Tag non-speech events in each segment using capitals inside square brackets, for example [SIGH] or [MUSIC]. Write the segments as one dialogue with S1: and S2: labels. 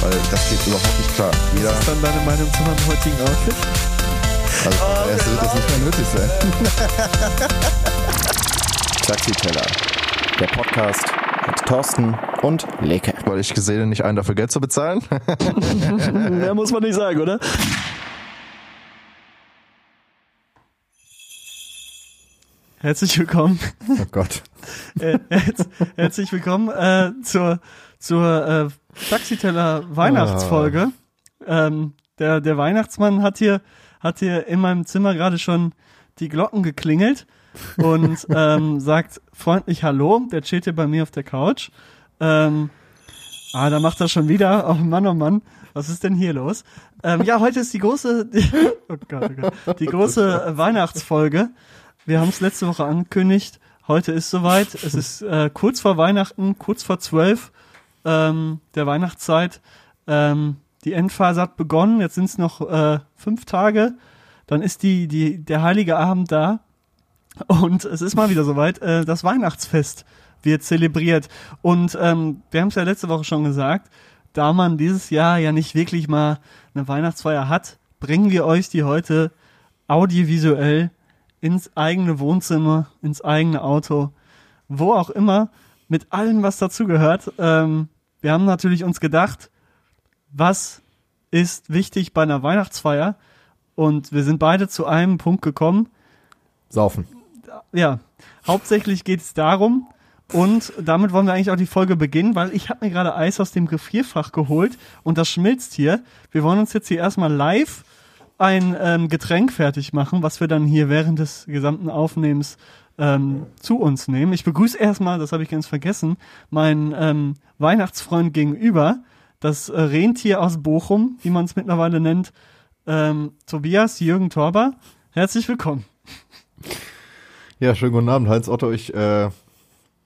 S1: weil das geht überhaupt nicht klar.
S2: Jeder Was ist dann deine Meinung zu meinem heutigen Outfit?
S1: Also oh, erst wird das nicht mehr nötig sein. Taxiteller, der Podcast mit Thorsten und Leke. Weil ich gesehen nicht einen dafür Geld zu bezahlen. [LAUGHS]
S2: Mehr muss man nicht sagen, oder? Herzlich willkommen.
S1: Oh Gott.
S2: äh, herzlich willkommen äh, zur, zur äh, Taxiteller Weihnachtsfolge. Oh. Ähm, der, der Weihnachtsmann hat hier, hat hier in meinem Zimmer gerade schon die Glocken geklingelt und [LAUGHS] ähm, sagt freundlich Hallo. Der chillt hier bei mir auf der Couch. Ähm, ah, da macht er schon wieder. Oh Mann, oh Mann. Was ist denn hier los? Ähm, ja, heute ist die große, die, [LAUGHS] oh Gott, oh Gott, die große Weihnachtsfolge. Wir haben es letzte Woche angekündigt. Heute ist soweit. Es ist äh, kurz vor Weihnachten, kurz vor zwölf ähm, der Weihnachtszeit. Ähm, die Endphase hat begonnen. Jetzt sind es noch äh, fünf Tage. Dann ist die, die, der heilige Abend da. Und es ist mal wieder soweit. Äh, das Weihnachtsfest wird zelebriert. Und ähm, wir haben es ja letzte Woche schon gesagt, da man dieses Jahr ja nicht wirklich mal eine Weihnachtsfeier hat, bringen wir euch die heute audiovisuell ins eigene Wohnzimmer, ins eigene Auto, wo auch immer, mit allem, was dazugehört. Ähm, wir haben natürlich uns gedacht, was ist wichtig bei einer Weihnachtsfeier? Und wir sind beide zu einem Punkt gekommen.
S1: Saufen.
S2: Ja, hauptsächlich geht es darum, und damit wollen wir eigentlich auch die Folge beginnen, weil ich habe mir gerade Eis aus dem Gefrierfach geholt und das schmilzt hier. Wir wollen uns jetzt hier erstmal live ein ähm, Getränk fertig machen, was wir dann hier während des gesamten Aufnehmens ähm, zu uns nehmen. Ich begrüße erstmal, das habe ich ganz vergessen, meinen ähm, Weihnachtsfreund gegenüber, das äh, Rentier aus Bochum, wie man es mittlerweile nennt, ähm, Tobias Jürgen Torber. Herzlich willkommen.
S1: Ja, schönen guten Abend, Heinz Otto. Ich äh,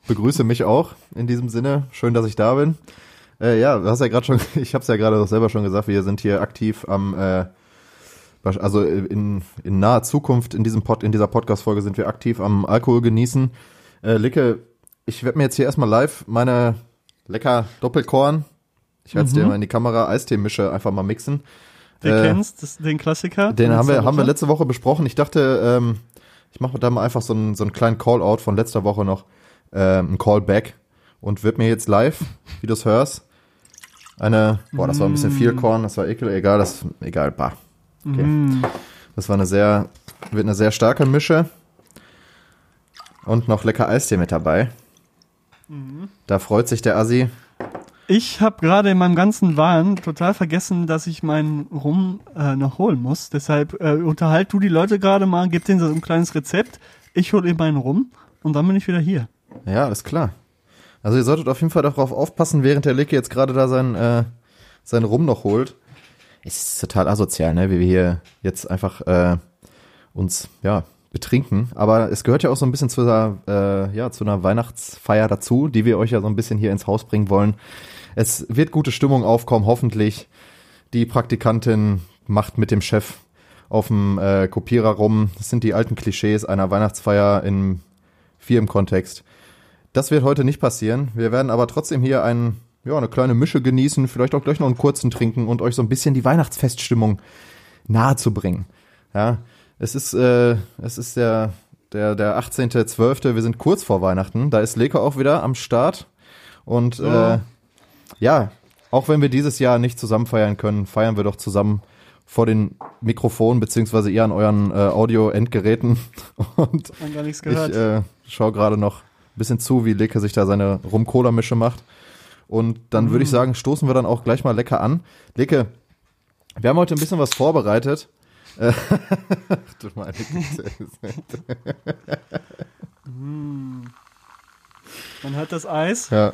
S1: begrüße mich auch in diesem Sinne. Schön, dass ich da bin. Äh, ja, du hast ja gerade schon, [LAUGHS] ich habe es ja gerade selber schon gesagt, wir sind hier aktiv am äh, also in, in naher Zukunft in diesem Pod, in dieser Podcast-Folge sind wir aktiv am Alkohol genießen. Äh, Licke, ich werde mir jetzt hier erstmal live meine lecker Doppelkorn, ich werde es mhm. dir mal in die Kamera, Eistee-Mische einfach mal mixen.
S2: Du äh, kennst das, den Klassiker?
S1: Den haben wir, haben wir letzte Woche besprochen. Ich dachte, ähm, ich mache da mal einfach so einen, so einen kleinen Call-Out von letzter Woche noch, ähm, ein Callback und wird mir jetzt live, wie du es hörst, eine, boah, das war ein bisschen viel mm. Korn, das war ekel, egal, das, egal, bah. Okay. Mm. Das war eine sehr, wird eine sehr starke Mische. Und noch lecker Eistee mit dabei. Mhm. Da freut sich der Assi.
S2: Ich habe gerade in meinem ganzen Wahn total vergessen, dass ich meinen Rum äh, noch holen muss. Deshalb äh, unterhalt du die Leute gerade mal, gib denen so ein kleines Rezept. Ich hole eben meinen Rum und dann bin ich wieder hier.
S1: Ja, ist klar. Also ihr solltet auf jeden Fall darauf aufpassen, während der Licke jetzt gerade da sein, äh, sein Rum noch holt es ist total asozial, ne, wie wir hier jetzt einfach äh, uns ja betrinken. Aber es gehört ja auch so ein bisschen zu einer, äh, ja, zu einer Weihnachtsfeier dazu, die wir euch ja so ein bisschen hier ins Haus bringen wollen. Es wird gute Stimmung aufkommen, hoffentlich. Die Praktikantin macht mit dem Chef auf dem äh, Kopierer rum. Das sind die alten Klischees einer Weihnachtsfeier in Firmenkontext. Das wird heute nicht passieren. Wir werden aber trotzdem hier einen ja, eine kleine Mische genießen, vielleicht auch gleich noch einen kurzen trinken und euch so ein bisschen die Weihnachtsfeststimmung nahe zu bringen. Ja, es ist, äh, es ist der, der, der 18.12., wir sind kurz vor Weihnachten, da ist Leko auch wieder am Start und äh, ja, auch wenn wir dieses Jahr nicht zusammen feiern können, feiern wir doch zusammen vor den Mikrofonen, beziehungsweise ihr an euren äh, Audio-Endgeräten. [LAUGHS] Und ich äh, schaue gerade noch ein bisschen zu, wie Leke sich da seine Rum-Cola-Mische macht. Und dann mm. würde ich mm. sagen, stoßen wir dann auch gleich mal lecker an. Leke, wir haben heute ein bisschen was vorbereitet. du meine
S2: mm. Man hört das Eis.
S1: Ja.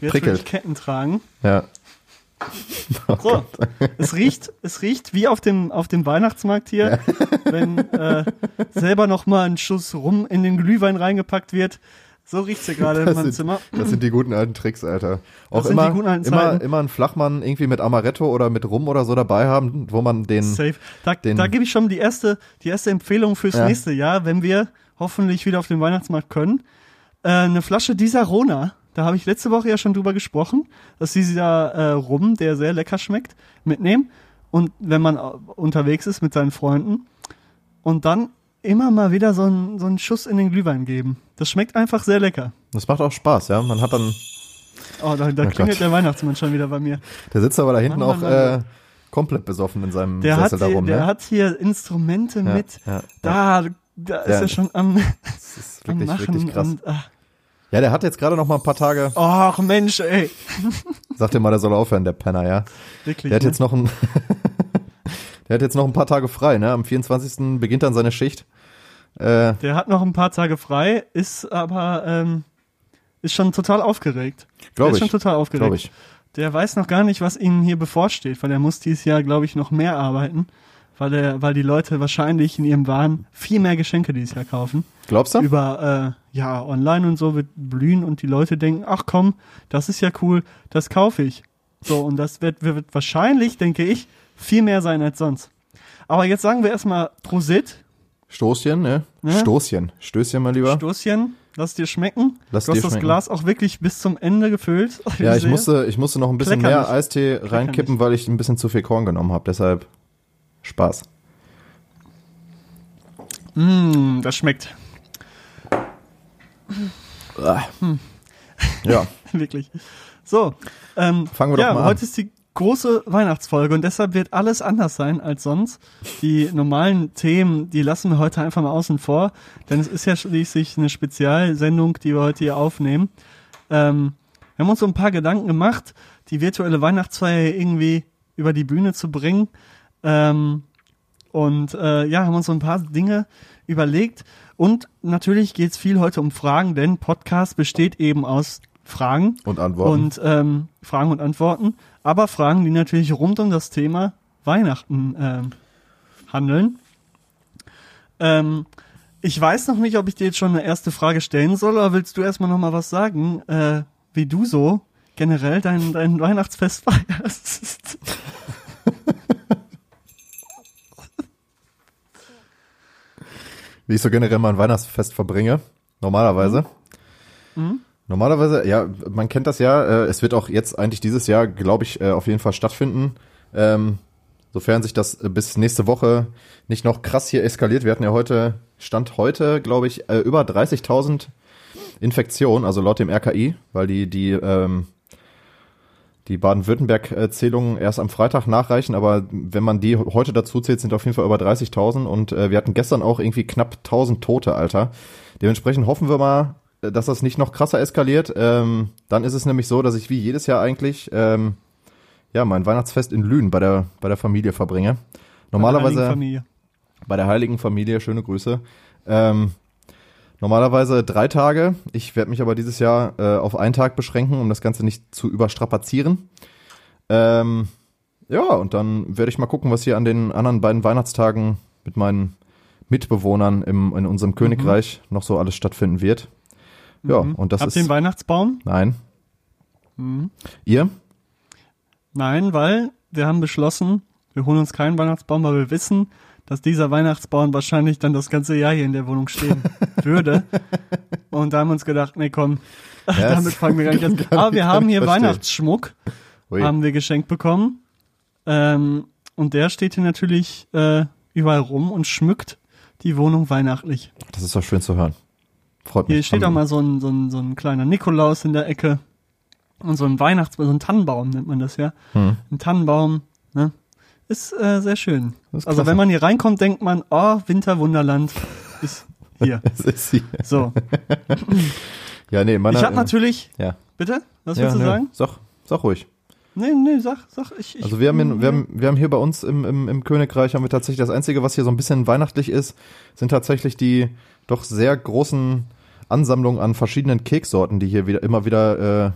S2: Wird Prickelt. Ketten tragen.
S1: Ja. [LAUGHS]
S2: so, es riecht, es riecht wie auf dem auf dem Weihnachtsmarkt hier, wenn äh, selber noch mal ein Schuss rum in den Glühwein reingepackt wird. So riecht's hier gerade in meinem
S1: sind,
S2: Zimmer.
S1: das sind die guten alten Tricks, Alter. Auch
S2: Das sind
S1: immer,
S2: die guten alten
S1: immer, immer einen Flachmann irgendwie mit Amaretto oder mit Rum oder so dabei haben, wo man den,
S2: Safe. Da,
S1: den-
S2: da gebe ich schon die erste, die erste Empfehlung fürs
S1: Ja.
S2: nächste Jahr, wenn wir hoffentlich wieder auf den Weihnachtsmarkt können. Äh, eine Flasche Disarona. Da habe ich letzte Woche ja schon drüber gesprochen, dass dieser äh, Rum, der sehr lecker schmeckt, mitnehmen. Und wenn man äh, unterwegs ist mit seinen Freunden und dann immer mal wieder so einen, so einen Schuss in den Glühwein geben. Das schmeckt einfach sehr lecker.
S1: das macht auch Spaß, ja. Man hat dann,
S2: Oh, da, da
S1: Oh
S2: klingelt
S1: Gott.
S2: der Weihnachtsmann schon wieder bei mir.
S1: der sitzt aber da hinten
S2: Mann,
S1: auch
S2: Mann,
S1: äh, komplett besoffen in seinem
S2: Der,
S1: Sessel da rum,
S2: der
S1: ne?
S2: hat hier Instrumente
S1: Ja,
S2: mit.
S1: ja.
S2: Da, da ist er schon am,
S1: Das ist [LAUGHS]
S2: am
S1: wirklich,
S2: Machen.
S1: wirklich krass.
S2: Und, ah.
S1: Ja, der hat jetzt gerade noch mal ein paar Tage,
S2: Ach Mensch, ey.
S1: sag dir mal, der soll aufhören, der Penner, ja.
S2: Wirklich.
S1: Der hat
S2: ne?
S1: jetzt noch ein, [LAUGHS] der hat jetzt noch ein paar Tage frei, ne? Am 24. beginnt dann seine Schicht. Äh,
S2: Der hat noch ein paar Tage frei, ist aber ähm, ist schon total aufgeregt. Der
S1: glaube
S2: ist schon
S1: ich,
S2: total aufgeregt.
S1: ich.
S2: Der weiß noch gar nicht, was ihm hier bevorsteht, weil er muss dieses Jahr, glaube ich, noch mehr arbeiten, weil er, weil die Leute wahrscheinlich in ihrem Wahn viel mehr Geschenke dieses Jahr kaufen.
S1: Glaubst du?
S2: Über äh, ja online und so wird blühen und die Leute denken, ach komm, das ist ja cool, das kaufe ich. So und das wird, wird wahrscheinlich, denke ich, viel mehr sein als sonst. Aber jetzt sagen wir erstmal Prosit.
S1: Stoßchen, ne?
S2: Ja.
S1: Stoßchen. Stößchen, mein Lieber.
S2: Stoßchen, lass dir schmecken.
S1: Lass
S2: du hast
S1: dir
S2: das
S1: schmecken.
S2: Glas auch wirklich bis zum Ende gefüllt.
S1: Ja,
S2: ich sehe.
S1: musste, ich musste noch ein bisschen
S2: Klecker
S1: mehr
S2: nicht.
S1: Eistee reinkippen, weil ich ein bisschen zu viel Korn genommen habe. Deshalb Spaß.
S2: Mm, das schmeckt.
S1: Ah. Ja, [LAUGHS]
S2: wirklich. So, ähm,
S1: Fangen wir doch
S2: ja,
S1: mal an.
S2: heute ist die große Weihnachtsfolge und deshalb wird alles anders sein als sonst. Die normalen Themen, die lassen wir heute einfach mal außen vor, denn es ist ja schließlich eine Spezialsendung, die wir heute hier aufnehmen. Ähm, wir haben uns so ein paar Gedanken gemacht, die virtuelle Weihnachtsfeier irgendwie über die Bühne zu bringen. Ähm, und äh, ja, haben uns so ein paar Dinge überlegt. Und natürlich geht es viel heute um Fragen, denn Podcast besteht eben aus Fragen
S1: und Antworten.
S2: und ähm, Fragen und Antworten, aber Fragen, die natürlich rund um das Thema Weihnachten ähm, handeln. Ähm, ich weiß noch nicht, ob ich dir jetzt schon eine erste Frage stellen soll, oder willst du erstmal noch mal was sagen, äh, wie du so generell dein, dein Weihnachtsfest feierst? [LAUGHS]
S1: Wie ich so generell mal ein Weihnachtsfest verbringe. Normalerweise.
S2: Mhm.
S1: Normalerweise, ja, man kennt das ja. Äh, es wird auch jetzt eigentlich dieses Jahr, glaube ich, äh, auf jeden Fall stattfinden. Ähm, sofern sich das äh, bis nächste Woche nicht noch krass hier eskaliert. Wir hatten ja heute, Stand heute, glaube ich, äh, über 30.000 Infektionen, also laut dem RKI, weil die, die, ähm, die Baden-Württemberg-Zählungen erst am Freitag nachreichen, aber wenn man die heute dazu zählt, sind auf jeden Fall über 30.000 und äh, wir hatten gestern auch irgendwie knapp 1.000 Tote, Alter. Dementsprechend hoffen wir mal, dass das nicht noch krasser eskaliert. Ähm, dann ist es nämlich so, dass ich wie jedes Jahr eigentlich ähm, ja mein Weihnachtsfest in Lünen bei der bei der Familie verbringe. Normalerweise
S2: Familie.
S1: bei der heiligen Familie, schöne Grüße. Ähm, normalerweise drei Tage. Ich werde mich aber dieses Jahr äh, auf einen Tag beschränken, um das Ganze nicht zu überstrapazieren. Ähm, ja, und dann werde ich mal gucken, was hier an den anderen beiden Weihnachtstagen mit meinen Mitbewohnern im, in unserem Königreich noch so alles stattfinden wird. Ja,
S2: Mhm.
S1: und das
S2: Habt
S1: ist.
S2: ihr einen Weihnachtsbaum?
S1: Nein.
S2: Mhm.
S1: Ihr?
S2: Nein, weil wir haben beschlossen, wir holen uns keinen Weihnachtsbaum, weil wir wissen, dass dieser Weihnachtsbaum wahrscheinlich dann das ganze Jahr hier in der Wohnung stehen [LAUGHS] würde. Und da haben wir uns gedacht, nee, komm, [LAUGHS]
S1: Ja,
S2: damit fangen wir [LAUGHS] gar nicht an. Aber wir haben hier
S1: verstehen.
S2: Weihnachtsschmuck,
S1: Ui.
S2: haben wir geschenkt bekommen. Ähm, und der steht hier natürlich äh, überall rum und schmückt die Wohnung weihnachtlich.
S1: Das ist doch schön zu hören. Freut mich.
S2: Hier steht auch mal so ein, so, ein, so ein kleiner Nikolaus in der Ecke. Und so ein Weihnachtsbaum, so ein Tannenbaum nennt man das ja.
S1: Hm.
S2: Ein Tannenbaum, ne? Ist äh, sehr schön.
S1: Ist
S2: Also wenn man hier reinkommt, denkt man, oh, Winterwunderland ist [LAUGHS] hier.
S1: Es ist hier.
S2: So. [LAUGHS]
S1: Ja, nee, meine,
S2: Ich habe natürlich.
S1: Ja.
S2: Bitte? Was
S1: ja,
S2: willst du
S1: nö,
S2: sagen?
S1: Sag, sag ruhig.
S2: Nee, nee, sag, sag. Ich, ich,
S1: Also wir haben, hier, wir, haben, wir haben hier bei uns im, im, im Königreich haben wir tatsächlich das Einzige, was hier so ein bisschen weihnachtlich ist, sind tatsächlich die doch sehr großen Ansammlungen an verschiedenen Keksorten, die hier wieder immer wieder äh,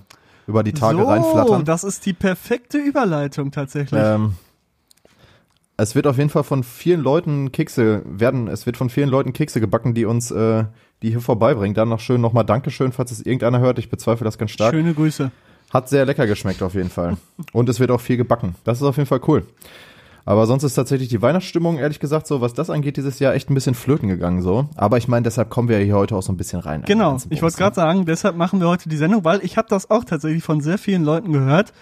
S1: über die Tage
S2: so,
S1: reinflattern.
S2: das ist die perfekte Überleitung tatsächlich.
S1: Ähm, es wird auf jeden Fall von vielen Leuten Kekse werden, es wird von vielen Leuten Kekse gebacken, die uns, äh, die hier vorbeibringen. Dann noch schön nochmal Dankeschön, falls es irgendeiner hört. Ich bezweifle das ganz stark.
S2: Schöne Grüße.
S1: Hat sehr lecker geschmeckt auf jeden Fall. Und es wird auch viel gebacken. Das ist auf jeden Fall cool. Aber sonst ist tatsächlich die Weihnachtsstimmung, ehrlich gesagt, so, was das angeht, dieses Jahr echt ein bisschen flöten gegangen, so. Aber ich meine, deshalb kommen wir ja hier heute auch so ein bisschen rein.
S2: Genau, ich wollte gerade sagen, deshalb machen wir heute die Sendung, weil ich habe das auch tatsächlich von sehr vielen Leuten gehört.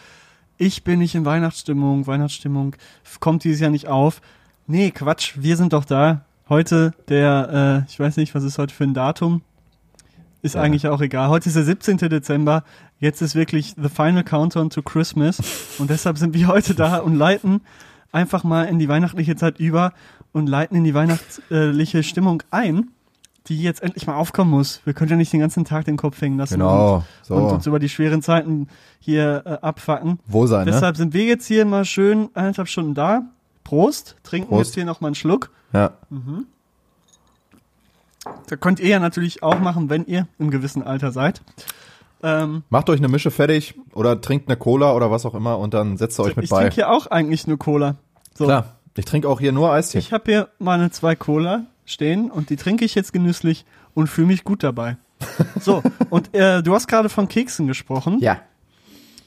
S2: Ich bin nicht in Weihnachtsstimmung, Weihnachtsstimmung kommt dieses Jahr nicht auf. Nee, Quatsch, wir sind doch da. Heute der, äh, ich weiß nicht, was ist heute für ein Datum? Ist
S1: Ja.
S2: eigentlich auch egal. Heute ist der 17. Dezember. Jetzt ist wirklich the final countdown to Christmas. Und deshalb sind wir heute da und leiten einfach mal in die weihnachtliche Zeit über und leiten in die weihnachtliche Stimmung ein, die jetzt endlich mal aufkommen muss. Wir können ja nicht den ganzen Tag den Kopf hängen lassen
S1: Genau, so.
S2: und, und uns über die schweren Zeiten hier äh, abfacken.
S1: Wohlsein, ne?
S2: Deshalb sind wir jetzt hier mal schön eineinhalb Stunden da. Prost, trinken
S1: Prost.
S2: jetzt hier noch mal einen Schluck.
S1: Ja.
S2: Da könnt ihr ja natürlich auch machen, wenn ihr im gewissen Alter seid. Ähm,
S1: Macht euch eine Mische fertig oder trinkt eine Cola oder was auch immer und dann setzt ihr euch mit
S2: ich
S1: bei.
S2: trinke hier auch eigentlich nur Cola. So,
S1: Klar. Ich trinke auch hier nur Eistee.
S2: ich habe hier meine zwei Cola stehen und die trinke ich jetzt genüsslich und fühle mich gut dabei. [LAUGHS] So, und äh, du hast gerade von Keksen gesprochen.
S1: ja.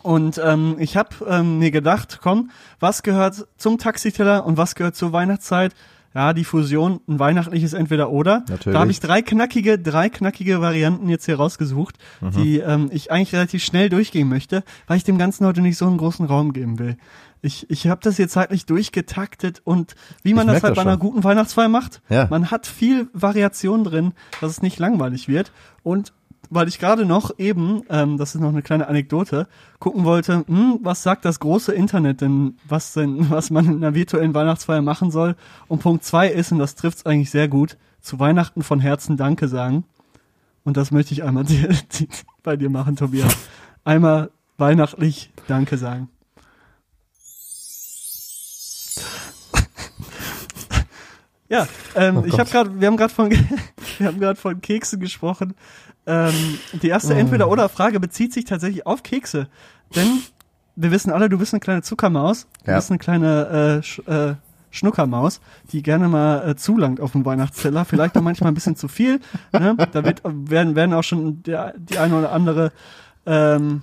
S2: Und ähm, ich habe ähm, mir gedacht, komm, was gehört zum Taxiteller und was gehört zur Weihnachtszeit? Ja, die Fusion, ein weihnachtliches Entweder-Oder.
S1: Natürlich.
S2: Da habe ich drei knackige, drei knackige Varianten jetzt hier rausgesucht,
S1: Mhm.
S2: die ähm, ich eigentlich relativ schnell durchgehen möchte, weil ich dem Ganzen heute nicht so einen großen Raum geben will. Ich, ich habe das hier zeitlich durchgetaktet und wie man
S1: Ich
S2: das halt bei
S1: das
S2: einer
S1: schon.
S2: guten Weihnachtsfeier macht,
S1: Ja.
S2: man hat viel Variation drin, dass es nicht langweilig wird. Und weil ich gerade noch eben, ähm, das ist noch eine kleine Anekdote, gucken wollte, hm, was sagt das große Internet denn, was denn, [LAUGHS] was man in einer virtuellen Weihnachtsfeier machen soll. Und Punkt zwei ist, und das trifft's eigentlich sehr gut, zu Weihnachten von Herzen Danke sagen. Und das möchte ich einmal [LAUGHS] dir, bei dir machen, Tobias. Einmal weihnachtlich Danke sagen. Ja, ähm,
S1: Oh
S2: ich habe gerade, wir haben gerade von, [LAUGHS] wir haben gerade von Keksen gesprochen. Ähm, die erste Entweder-oder-Frage bezieht sich tatsächlich auf Kekse, denn wir wissen alle, du bist eine kleine Zuckermaus, du
S1: Ja.
S2: bist eine kleine äh, Sch äh, Schnuckermaus, die gerne mal äh, zulangt auf dem Weihnachtsteller, vielleicht auch manchmal ein bisschen zu viel. Ne? Da wird, werden, werden auch schon der, die eine oder andere ähm,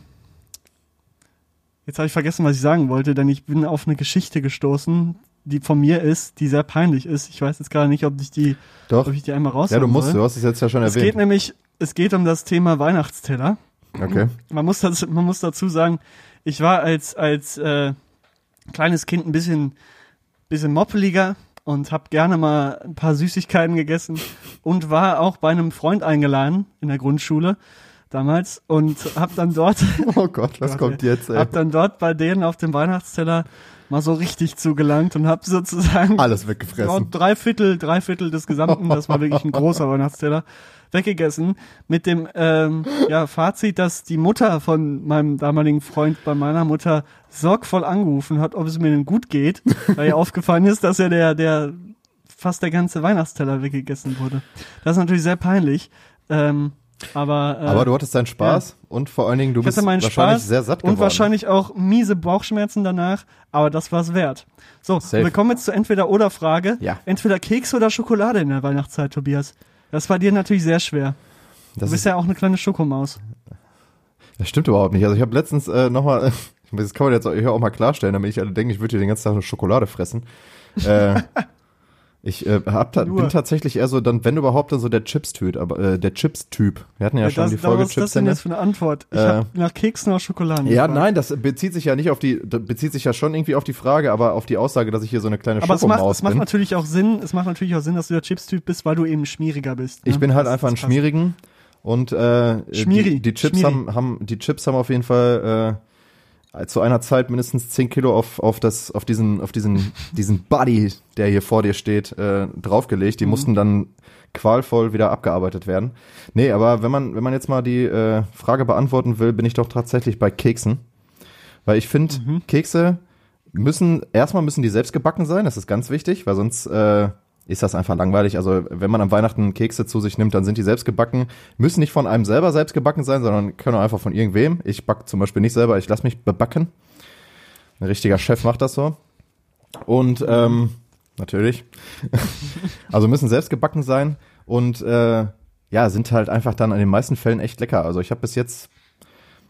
S2: Jetzt habe ich vergessen, was ich sagen wollte, denn ich bin auf eine Geschichte gestoßen, die von mir ist, die sehr peinlich ist. Ich weiß jetzt gerade nicht, ob ich die,
S1: Doch.
S2: ob ich die einmal raus
S1: Ja, du musst,
S2: soll.
S1: du hast es jetzt ja schon
S2: Es geht
S1: erwähnt.
S2: nämlich, es geht um das Thema Weihnachtsteller.
S1: Okay.
S2: Man muss dazu, man muss dazu sagen, ich war als als äh, kleines Kind ein bisschen bisschen moppeliger und habe gerne mal ein paar Süßigkeiten gegessen und war auch bei einem Freund eingeladen in der Grundschule damals und habe dann dort [LAUGHS]
S1: Oh Gott, was kommt jetzt, ey?
S2: hab dann dort bei denen auf dem Weihnachtsteller mal so richtig zugelangt und habe sozusagen
S1: Alles weggefressen.
S2: drei Viertel, drei Viertel des Gesamten, das war wirklich ein großer Weihnachtsteller, weggegessen. Mit dem ähm, ja, Fazit, dass die Mutter von meinem damaligen Freund bei meiner Mutter sorgvoll angerufen hat, ob es mir denn gut geht, weil ihr [LAUGHS] aufgefallen ist, dass ja der, der fast der ganze Weihnachtsteller weggegessen wurde. Das ist natürlich sehr peinlich. Ähm, aber, äh,
S1: Aber du hattest deinen Spaß und vor allen Dingen, du bist wahrscheinlich
S2: Spaß
S1: sehr satt geworden.
S2: und wahrscheinlich auch miese Bauchschmerzen danach, aber das war's wert. So,
S1: Safe.
S2: wir kommen jetzt zur Entweder-Oder-Frage.
S1: Ja.
S2: Entweder Kekse oder Schokolade in der Weihnachtszeit, Tobias. Das war dir natürlich sehr schwer.
S1: Das,
S2: Du bist
S1: ist,
S2: ja auch eine kleine Schokomaus.
S1: das stimmt überhaupt nicht. Also ich habe letztens äh, nochmal, [LAUGHS] das kann man jetzt auch, auch mal klarstellen, damit ich alle denken, ich würde hier den ganzen Tag nur Schokolade fressen. äh, [LAUGHS] ich äh, hab ta
S2: Nur.
S1: bin tatsächlich eher so, dann wenn überhaupt, dann so der Chips-Typ. Aber äh, der Chips-Typ. Wir hatten ja, schon
S2: das,
S1: die Folge
S2: was ist das denn
S1: Chips.
S2: jetzt für eine Antwort? Ich
S1: Äh,
S2: hab nach Keksen oder Schokolade
S1: Ja,
S2: gefragt.
S1: nein, das bezieht sich ja nicht auf die, bezieht sich ja schon irgendwie auf die Frage, aber auf die Aussage, dass ich hier so eine kleine
S2: Aber es macht,
S1: Schokomaus
S2: es macht
S1: bin.
S2: natürlich auch Sinn, es macht natürlich auch Sinn, dass du der Chips-Typ bist, weil du eben schmieriger bist.
S1: Ich
S2: ne?
S1: bin halt
S2: Das-
S1: einfach ein
S2: das.
S1: Schmierigen und äh,
S2: Schmieri,
S1: die, die Chips
S2: Schmieri.
S1: haben, haben die Chips haben auf jeden Fall äh, zu einer Zeit mindestens 10 Kilo auf, auf das auf diesen auf diesen [LAUGHS] diesen Buddy, der hier vor dir steht, äh, draufgelegt. Die
S2: Mhm.
S1: mussten dann qualvoll wieder abgearbeitet werden. Nee, aber wenn man wenn man jetzt mal die äh, Frage beantworten will, bin ich doch tatsächlich bei Keksen, weil ich finde
S2: Mhm.
S1: Kekse müssen erstmal müssen die selbst gebacken sein, das ist ganz wichtig, weil sonst äh, ist das einfach langweilig. Also wenn man am Weihnachten Kekse zu sich nimmt, dann sind die selbst gebacken. Müssen nicht von einem selber selbst gebacken sein, sondern können einfach von irgendwem. Ich back zum Beispiel nicht selber, ich lasse mich bebacken. Ein richtiger Chef macht das so. Und ähm, natürlich. [LAUGHS] also müssen selbst gebacken sein und äh, ja, sind halt einfach dann in den meisten Fällen echt lecker. Also ich habe bis jetzt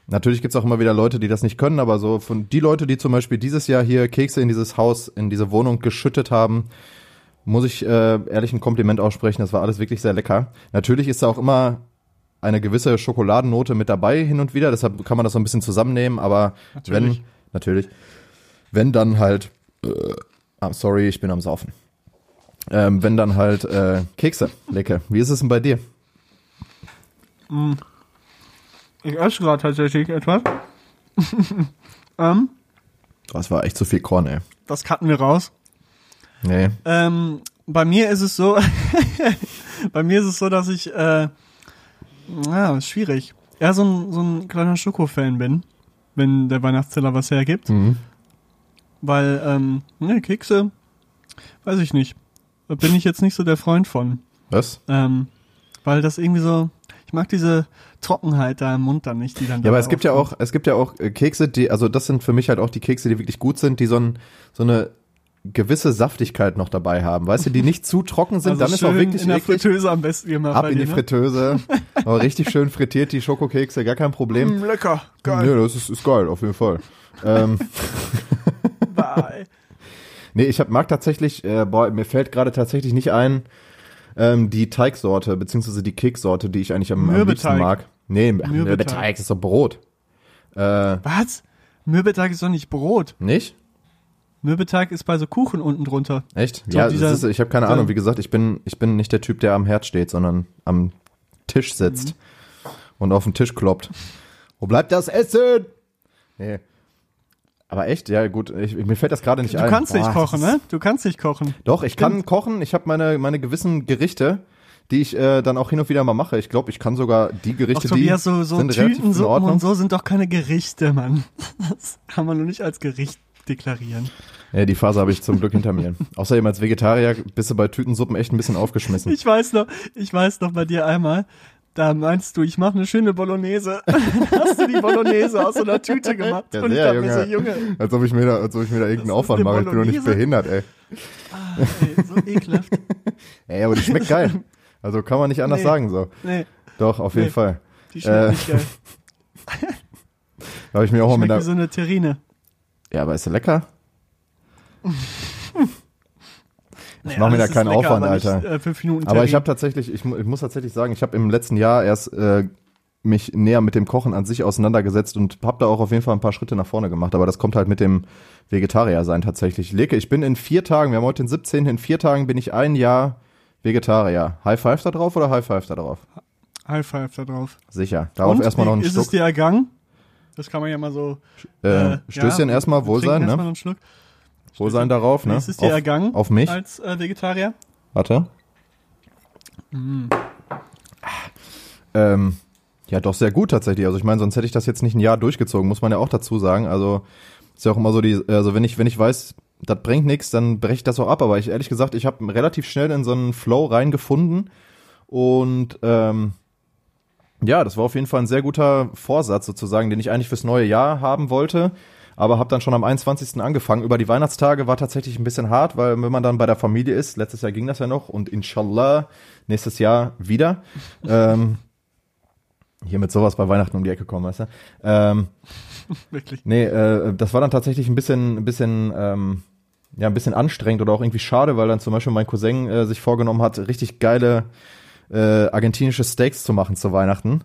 S1: Natürlich gibt's auch immer wieder Leute, die das nicht können, aber so von die Leute, die zum Beispiel dieses Jahr hier Kekse in dieses Haus, in diese Wohnung geschüttet haben, muss ich äh, ehrlich ein Kompliment aussprechen. Das war alles wirklich sehr lecker. Natürlich ist da auch immer eine gewisse Schokoladennote mit dabei hin und wieder, deshalb kann man das so ein bisschen zusammennehmen, aber
S2: Natürlich.
S1: wenn, natürlich, wenn dann halt, äh, I'm sorry, ich bin am Saufen. Ähm, wenn dann halt äh, Kekse, lecker. Wie ist es denn bei dir?
S2: Ich esse gerade tatsächlich etwas. [LAUGHS] ähm,
S1: Das war echt zu viel Korn, ey.
S2: das cutten wir raus.
S1: Nee.
S2: Ähm, bei mir ist es so, [LAUGHS] bei mir ist es so, dass ich, äh, ja, ist schwierig. Eher so ein, so ein kleiner Schoko-Fan bin, wenn der Weihnachtsteller was hergibt.
S1: Mhm.
S2: Weil, ähm, ne, Kekse, weiß ich nicht. Da bin ich jetzt nicht so der Freund von.
S1: Was?
S2: Ähm, weil das irgendwie so, ich mag diese Trockenheit da im Mund dann nicht, die dann
S1: Ja, aber es gibt ja auch, es gibt ja auch äh, Kekse, die, also das sind für mich halt auch die Kekse, die wirklich gut sind, die so, ein, so eine gewisse Saftigkeit noch dabei haben. Weißt du, die nicht zu trocken sind,
S2: also
S1: dann ist auch wirklich
S2: in der
S1: eklig.
S2: Fritteuse am besten gemacht.
S1: Ab in die
S2: ne?
S1: Fritteuse. [LAUGHS] Aber richtig schön frittiert, die Schokokekse, gar kein Problem.
S2: Mm, lecker, geil.
S1: Nee, das ist, ist geil, auf jeden Fall. ähm, [LAUGHS]
S2: Bye.
S1: nee, ich hab, mag tatsächlich, äh, boah, mir fällt gerade tatsächlich nicht ein, ähm, die Teigsorte, beziehungsweise die Keksorte, die ich eigentlich am, am liebsten mag. Nee,
S2: Mürbeteig.
S1: Mürbeteig, ist doch Brot. Äh,
S2: Was? Mürbeteig ist doch nicht Brot.
S1: nicht?
S2: Mürbeteig ist bei so Kuchen unten drunter.
S1: Echt?
S2: So,
S1: ja,
S2: dieser-
S1: ist, ich habe keine Ahnung. Wie gesagt, ich bin, ich bin nicht der Typ, der am Herd steht, sondern am Tisch sitzt
S2: Mhm.
S1: und auf den Tisch kloppt. Wo bleibt das Essen? Nee. Aber echt, ja gut, ich, mir fällt das gerade nicht
S2: Du
S1: ein.
S2: kannst nicht kochen, ne? Du kannst nicht kochen.
S1: Doch, ich kann kochen. Ich habe meine, meine gewissen Gerichte, die ich äh, dann auch hin und wieder mal mache. Ich glaube, ich kann sogar die
S2: Ach,
S1: Gerichte,
S2: Tobias,
S1: die
S2: so, so
S1: sind relativ in Ordnung.
S2: und so sind doch keine Gerichte, Mann. [LAUGHS] Das kann man nur nicht als Gericht deklarieren.
S1: Ja, die Phase habe ich zum Glück hinter mir. [LAUGHS] Außerdem als Vegetarier bist du bei Tütensuppen echt ein bisschen aufgeschmissen.
S2: Ich weiß noch, ich weiß noch bei dir einmal, da meinst du, ich mache eine schöne Bolognese. [LAUGHS] Hast du die Bolognese aus so einer Tüte gemacht.
S1: Ja,
S2: und ich dachte mir so,
S1: Junge. Als ob ich mir da, als ob ich mir da irgendeinen Aufwand mache. Ich bin doch nicht behindert, ey.
S2: ah, ey, so ekelhaft. [LAUGHS]
S1: Ey, aber die schmeckt geil. Also kann man nicht anders
S2: Nee.
S1: sagen so.
S2: Nee,
S1: Doch, auf jeden
S2: Nee.
S1: Fall.
S2: die schmeckt
S1: Äh,
S2: nicht geil.
S1: Da habe ich mir auch mal mit einer.
S2: so eine Terrine.
S1: Ja, aber ist sie lecker? [LAUGHS]
S2: Ich
S1: mach mir da keinen Aufwand, Alter.
S2: äh, fünf Minuten
S1: Aber ich habe tatsächlich, ich, ich muss tatsächlich sagen, ich habe im letzten Jahr erst äh, mich näher mit dem Kochen an sich auseinandergesetzt und habe da auch auf jeden Fall ein paar Schritte nach vorne gemacht. Aber das kommt halt mit dem Vegetarier sein tatsächlich. Leke, ich bin in vier Tagen, wir haben heute den 17. In vier Tagen bin ich ein Jahr Vegetarier. High Five da drauf oder High Five da drauf?
S2: High Five da drauf.
S1: Sicher. Darauf
S2: Und,
S1: erstmal noch
S2: wie
S1: einen
S2: Ist es dir ergangen? Das kann man ja mal so.
S1: Äh, Stößchen
S2: ja,
S1: erstmal,
S2: trinken erstmal
S1: ne?
S2: noch einen Schluck.
S1: Wohlsein darauf,
S2: Wie
S1: ne?
S2: ist es dir
S1: auf,
S2: ergangen?
S1: auf mich.
S2: Als äh, Vegetarier?
S1: Warte. Ähm, ja, doch sehr gut tatsächlich. Also ich meine, sonst hätte ich das jetzt nicht ein Jahr durchgezogen, muss man ja auch dazu sagen. Also ist ja auch immer so die, also wenn ich, wenn ich weiß, das bringt nichts, dann breche ich das auch ab. Aber ich ehrlich gesagt, ich habe relativ schnell in so einen Flow reingefunden. Und ähm, ja, das war auf jeden Fall ein sehr guter Vorsatz sozusagen, den ich eigentlich fürs neue Jahr haben wollte. Aber habe dann schon am 21. angefangen. Über die Weihnachtstage war tatsächlich ein bisschen hart, weil wenn man dann bei der Familie ist, letztes Jahr ging das ja noch und inshallah nächstes Jahr wieder. [LAUGHS] ähm, hier mit sowas bei Weihnachten um die Ecke kommen, weißt du? Ähm, [LAUGHS]
S2: Wirklich.
S1: Nee, äh, das war dann tatsächlich ein bisschen, ein bisschen, ähm, ja, ein bisschen anstrengend oder auch irgendwie schade, weil dann zum Beispiel mein Cousin äh, sich vorgenommen hat, richtig geile äh, argentinische Steaks zu machen zu Weihnachten,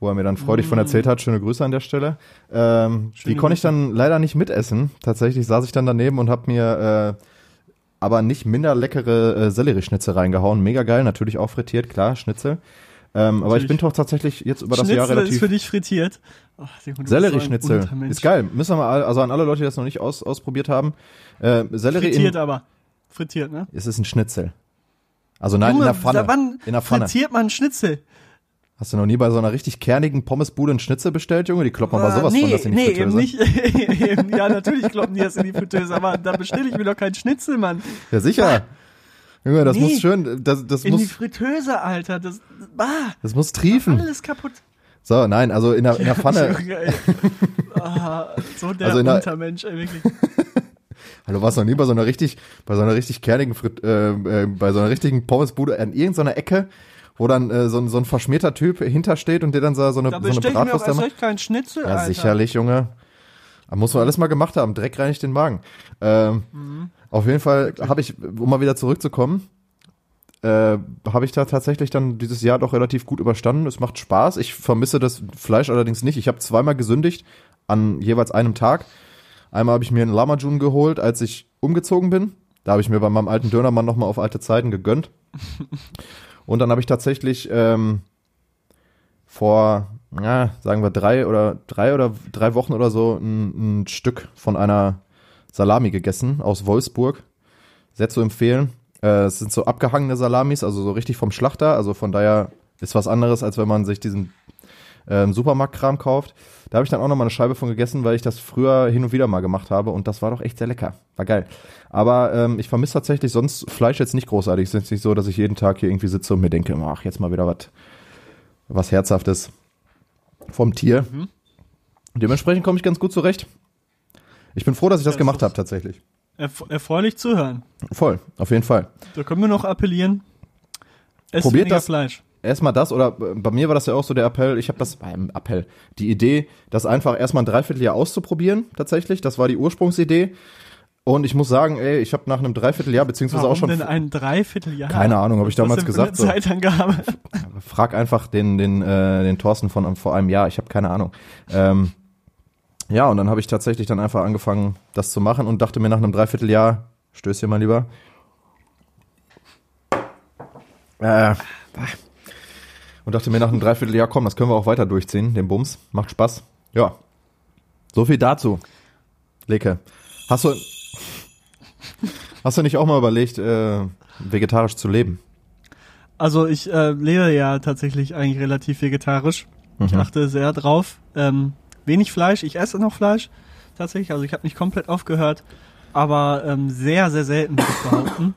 S1: wo er mir dann freudig von erzählt hat. Schöne Grüße an der Stelle. Ähm, die konnte ich dann leider nicht mitessen. Tatsächlich saß ich dann daneben und habe mir äh, aber nicht minder leckere äh, Sellerieschnitzel reingehauen. Mega geil, natürlich auch frittiert, klar, Schnitzel. Ähm, aber ich bin doch tatsächlich jetzt über das Jahr
S2: Schnitzel
S1: relativ
S2: ist für dich frittiert. Oh,
S1: Sellerieschnitzel. ist geil. Müssen wir mal, also an alle Leute, die das noch nicht aus, ausprobiert haben. Äh, Sellerie
S2: Frittiert aber. Frittiert, ne?
S1: es ist ein Schnitzel. Also nein,
S2: Junge,
S1: in der Pfanne.
S2: wann
S1: in der Pfanne.
S2: frittiert man Schnitzel?
S1: Hast du noch nie bei so einer richtig kernigen Pommesbude einen Schnitzel bestellt, Junge? Die kloppen aber
S2: Äh,
S1: sowas
S2: nee,
S1: von das in die
S2: nee, eben
S1: Fritteuse.
S2: nicht. eben, [LAUGHS] ja, natürlich kloppen die das in die Fritteuse, aber da bestelle ich mir doch keinen Schnitzel, Mann.
S1: Ja, sicher. Junge, das
S2: Nee.
S1: muss schön, das, das
S2: In die
S1: muss,
S2: Fritteuse, Alter. Das, ah,
S1: das muss triefen.
S2: alles kaputt.
S1: So, nein, also in der, in der [LAUGHS] Pfanne.
S2: Junge, ey. ah, so der
S1: Also in der-
S2: Untermensch, ey, wirklich.
S1: Hallo, warst du noch nie bei so einer richtig, bei so einer richtig kernigen, Frit äh, äh, bei so einer richtigen Pommesbude an irgendeiner Ecke, wo dann äh, so, ein- so ein verschmierter Typ hintersteht und der dann so, so eine,
S2: Da
S1: so eine
S2: ich
S1: Bratwurst da macht?
S2: recht keinen Schnitzel,
S1: Ja,
S2: Alter.
S1: sicherlich, Junge. Aber muss man alles mal gemacht haben. Dreck reinigt den Magen. Ähm,
S2: Mhm.
S1: Auf jeden Fall habe ich, um mal wieder zurückzukommen, äh, habe ich da tatsächlich dann dieses Jahr doch relativ gut überstanden. Es macht Spaß. Ich vermisse das Fleisch allerdings nicht. Ich habe zweimal gesündigt an jeweils einem Tag. Einmal habe ich mir einen Lamajun geholt, als ich umgezogen bin. Da habe ich mir bei meinem alten Dönermann nochmal auf alte Zeiten gegönnt. [LAUGHS] Und dann habe ich tatsächlich ähm, vor, ja, sagen wir drei oder drei oder drei Wochen oder so ein, ein Stück von einer Salami gegessen aus Wolfsburg. Sehr zu empfehlen. Äh, es sind so abgehangene Salamis, also so richtig vom Schlachter. Also von daher ist was anderes, als wenn man sich diesen ähm, Supermarktkram kauft. Da habe ich dann auch noch mal eine Scheibe von gegessen, weil ich das früher hin und wieder mal gemacht habe und das war doch echt sehr lecker. War geil. Aber ähm, ich vermisse tatsächlich sonst Fleisch jetzt nicht großartig. Es ist jetzt nicht so, dass ich jeden Tag hier irgendwie sitze und mir denke, ach, jetzt mal wieder was was Herzhaftes vom Tier. Dementsprechend komme ich ganz gut zurecht. Ich bin froh, dass ich das
S2: Ja,
S1: gemacht
S2: das
S1: habe, tatsächlich.
S2: Erf erfreulich zu hören.
S1: Voll, auf jeden Fall.
S2: Da können wir noch appellieren. Esst
S1: Probiert das-
S2: Fleisch.
S1: Erstmal das, oder äh, bei mir war das ja auch so der Appell, ich habe das, ähm, Appell, die Idee, das einfach erstmal ein Dreivierteljahr auszuprobieren, tatsächlich. Das war die Ursprungsidee. Und ich muss sagen, ey, ich habe nach einem Dreivierteljahr, beziehungsweise
S2: Warum
S1: auch schon,
S2: denn ein Dreivierteljahr?
S1: keine Ahnung, habe ich damals gesagt, so,
S2: Zeitangabe. [LAUGHS]
S1: frag einfach den, den, äh, den Thorsten von vor einem Jahr, ich habe keine Ahnung. Ähm, ja, und dann habe ich tatsächlich dann einfach angefangen, das zu machen und dachte mir nach einem Dreivierteljahr, Stößchen mal lieber. Äh, und dachte mir nach einem Dreivierteljahr, komm, das können wir auch weiter durchziehen, den Bums. Macht Spaß. Ja. So viel dazu. Leke. Hast du, hast du nicht auch mal überlegt, äh, vegetarisch zu leben?
S2: Also ich äh, lebe ja tatsächlich eigentlich relativ vegetarisch. Ich
S1: Mhm.
S2: achte sehr drauf. Ähm, wenig Fleisch, ich esse noch Fleisch tatsächlich. Also ich habe nicht komplett aufgehört, aber ähm, sehr, sehr selten würde ich behaupten.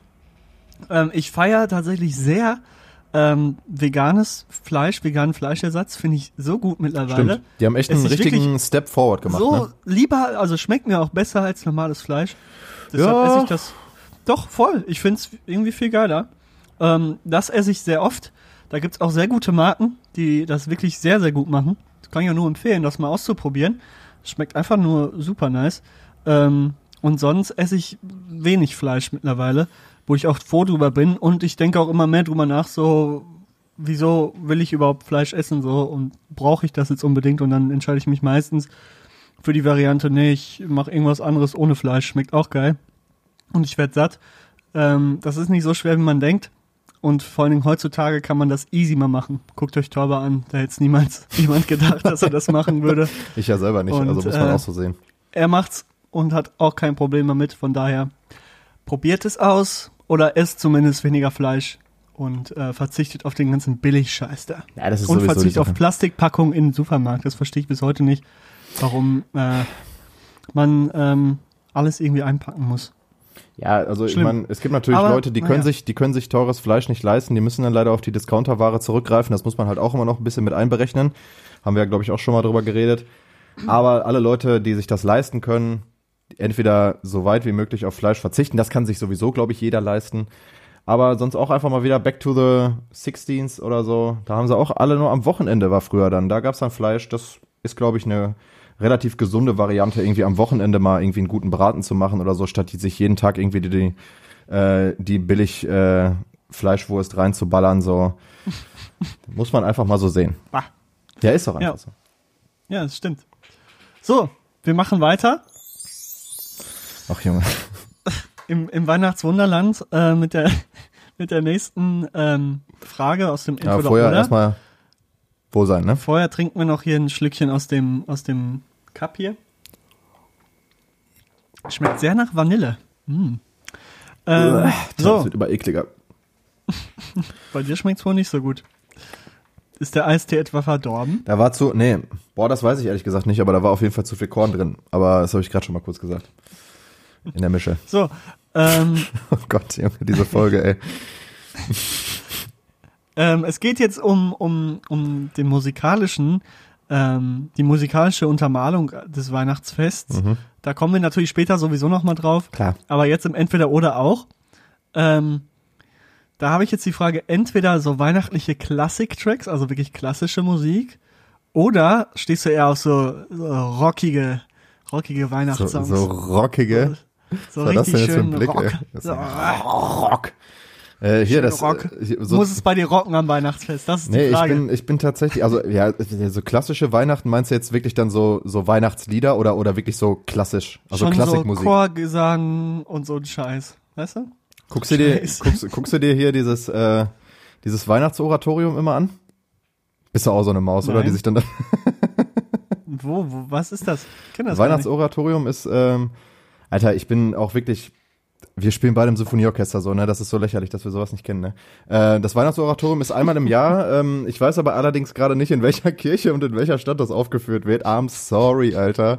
S2: ähm, ich feiere tatsächlich sehr ähm, veganes Fleisch, veganen Fleischersatz, finde ich so gut mittlerweile.
S1: Stimmt. Die haben echt
S2: Es
S1: einen richtigen Step forward gemacht.
S2: so
S1: ne?
S2: lieber, also schmeckt mir auch besser als normales Fleisch. Deshalb
S1: Ja.
S2: esse ich das doch voll. Ich finde es irgendwie viel geiler. Ähm, das esse ich sehr oft. Da gibt's auch sehr gute Marken, die das wirklich sehr, sehr gut machen. Das kann ich auch nur empfehlen, das mal auszuprobieren. Schmeckt einfach nur super nice. Ähm, und sonst esse ich wenig Fleisch mittlerweile, wo ich auch froh drüber bin. Und ich denke auch immer mehr drüber nach, so, wieso will ich überhaupt Fleisch essen so und brauche ich das jetzt unbedingt? Und dann entscheide ich mich meistens für die Variante, nee, ich mache irgendwas anderes ohne Fleisch, schmeckt auch geil. Und ich werd satt. Ähm, das ist nicht so schwer, wie man denkt. Und vor allen Dingen heutzutage kann man das easy mal machen. Guckt euch Torber an, da hätte niemals [LAUGHS] jemand gedacht, dass er das machen würde.
S1: Ich ja selber nicht,
S2: Und,
S1: also muss man
S2: äh,
S1: auch so sehen.
S2: Er macht's und hat auch kein Problem damit. Von daher probiert es aus oder esst zumindest weniger Fleisch und äh, verzichtet auf den ganzen Billigscheiß da.
S1: Ja, das ist
S2: Und verzichtet auf. Plastikpackungen im Supermarkt. Das verstehe ich bis heute nicht, warum äh, man ähm, alles irgendwie einpacken muss.
S1: Ja, also ich
S2: Schlimm.
S1: meine, es gibt natürlich
S2: Aber,
S1: Leute, die können
S2: naja.
S1: sich, die können sich teures Fleisch nicht leisten, die müssen dann leider auf die Discounterware zurückgreifen. Das muss man halt auch immer noch ein bisschen mit einberechnen. Haben wir ja, glaube ich, auch schon mal drüber geredet. Aber alle Leute, die sich das leisten können, entweder so weit wie möglich auf Fleisch verzichten. Das kann sich sowieso, glaube ich, jeder leisten. Aber sonst auch einfach mal wieder back to the 16s oder so. Da haben sie auch alle nur am Wochenende war früher dann. Da gab's dann Fleisch. Das ist, glaube ich, eine relativ gesunde Variante, irgendwie am Wochenende mal irgendwie einen guten Braten zu machen oder so, statt die sich jeden Tag irgendwie die, die, äh, die billig äh, Fleischwurst reinzuballern. So [LAUGHS] muss man einfach mal so sehen.
S2: Bah.
S1: Ja, ist doch einfach
S2: Ja.
S1: so.
S2: Ja, das stimmt. So, wir machen weiter
S1: Ach Junge.
S2: im, im Weihnachtswunderland äh, mit der [LAUGHS] mit der nächsten ähm, Frage aus dem
S1: Ja,
S2: Entweder
S1: vorher erstmal wohl sein, ne?
S2: Vorher trinken wir noch hier ein Schlückchen aus dem aus dem Cup hier. Schmeckt sehr nach Vanille. Mm. Ähm,
S1: Das
S2: so,
S1: wird immer ekliger. [LAUGHS]
S2: bei dir schmeckt's wohl nicht so gut. Ist der Eistee etwa verdorben?
S1: Da war zu, nee, boah, das weiß ich ehrlich gesagt nicht, aber da war auf jeden Fall zu viel Korn drin. Aber das habe ich gerade schon mal kurz gesagt. In der Mische.
S2: So, ähm, [LAUGHS]
S1: Oh Gott, Junge, diese Folge, ey. [LAUGHS]
S2: ähm, es geht jetzt um, um, um den musikalischen, ähm, die musikalische Untermalung des Weihnachtsfests.
S1: Mhm.
S2: Da kommen wir natürlich später sowieso nochmal drauf.
S1: Klar.
S2: Aber jetzt im Entweder-Oder auch. Ähm, da habe ich jetzt die Frage, entweder so weihnachtliche Klassik-Tracks, also wirklich klassische Musik, oder stehst du eher auf so, so rockige, rockige
S1: So,
S2: Weihnachtssongs?
S1: so rockige. [LAUGHS]
S2: so
S1: Was war das denn
S2: richtig
S1: jetzt für ein
S2: schön
S1: Blick,
S2: Rock.
S1: ey?
S2: So,
S1: Rock. Äh, hier,
S2: Schön
S1: das,
S2: Rock.
S1: äh, hier, so,
S2: Muss es bei dir rocken am Weihnachtsfest? Das ist die
S1: Nee, ich
S2: Frage.
S1: bin, ich bin tatsächlich, also ja, so klassische Weihnachten meinst du jetzt wirklich dann so, so Weihnachtslieder oder, oder wirklich so klassisch, also
S2: Schon so
S1: Klassikmusik?
S2: Chorgesang und so ein Scheiß. Weißt du?
S1: guckst, du dir, guckst, guckst du dir hier dieses, äh, dieses Weihnachtsoratorium immer an? Bist du auch so eine Maus, oder?
S2: Nein.
S1: Die sich dann da [LAUGHS]
S2: Wo, wo, was ist das? Ich kenn das.
S1: Weihnachtsoratorium ist, ähm, Alter, ich bin auch wirklich, wir spielen beide im Symphonieorchester so, ne? Das ist so lächerlich, dass wir sowas nicht kennen, ne? Äh, das Weihnachtsoratorium ist einmal im Jahr. Ähm, ich weiß aber allerdings gerade nicht, in welcher Kirche und in welcher Stadt das aufgeführt wird. I'm sorry, Alter.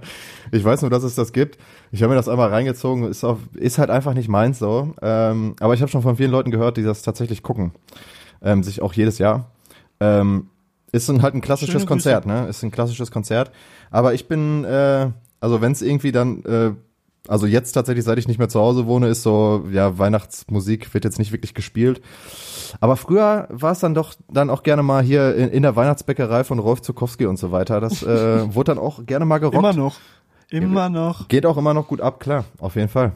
S1: Ich weiß nur, dass es das gibt. Ich habe mir das einmal reingezogen. Ist, auf, ist halt einfach nicht meins so. Ähm, aber ich habe schon von vielen Leuten gehört, die das tatsächlich gucken. Ähm, sich auch jedes Jahr. Ähm, ist ein, halt ein klassisches. Konzert, ne? Ist ein klassisches Konzert. Aber ich bin, äh, also wenn es irgendwie dann, äh, also jetzt tatsächlich, seit ich nicht mehr zu Hause wohne, ist so, ja, Weihnachtsmusik wird jetzt nicht wirklich gespielt. Aber früher war es dann doch dann auch gerne mal hier in, in der Weihnachtsbäckerei von Rolf Zukowski und so weiter. Das äh, [LAUGHS] wurde dann auch gerne mal gerockt.
S2: Immer noch. Immer noch.
S1: Geht auch immer noch gut ab, klar, auf jeden Fall.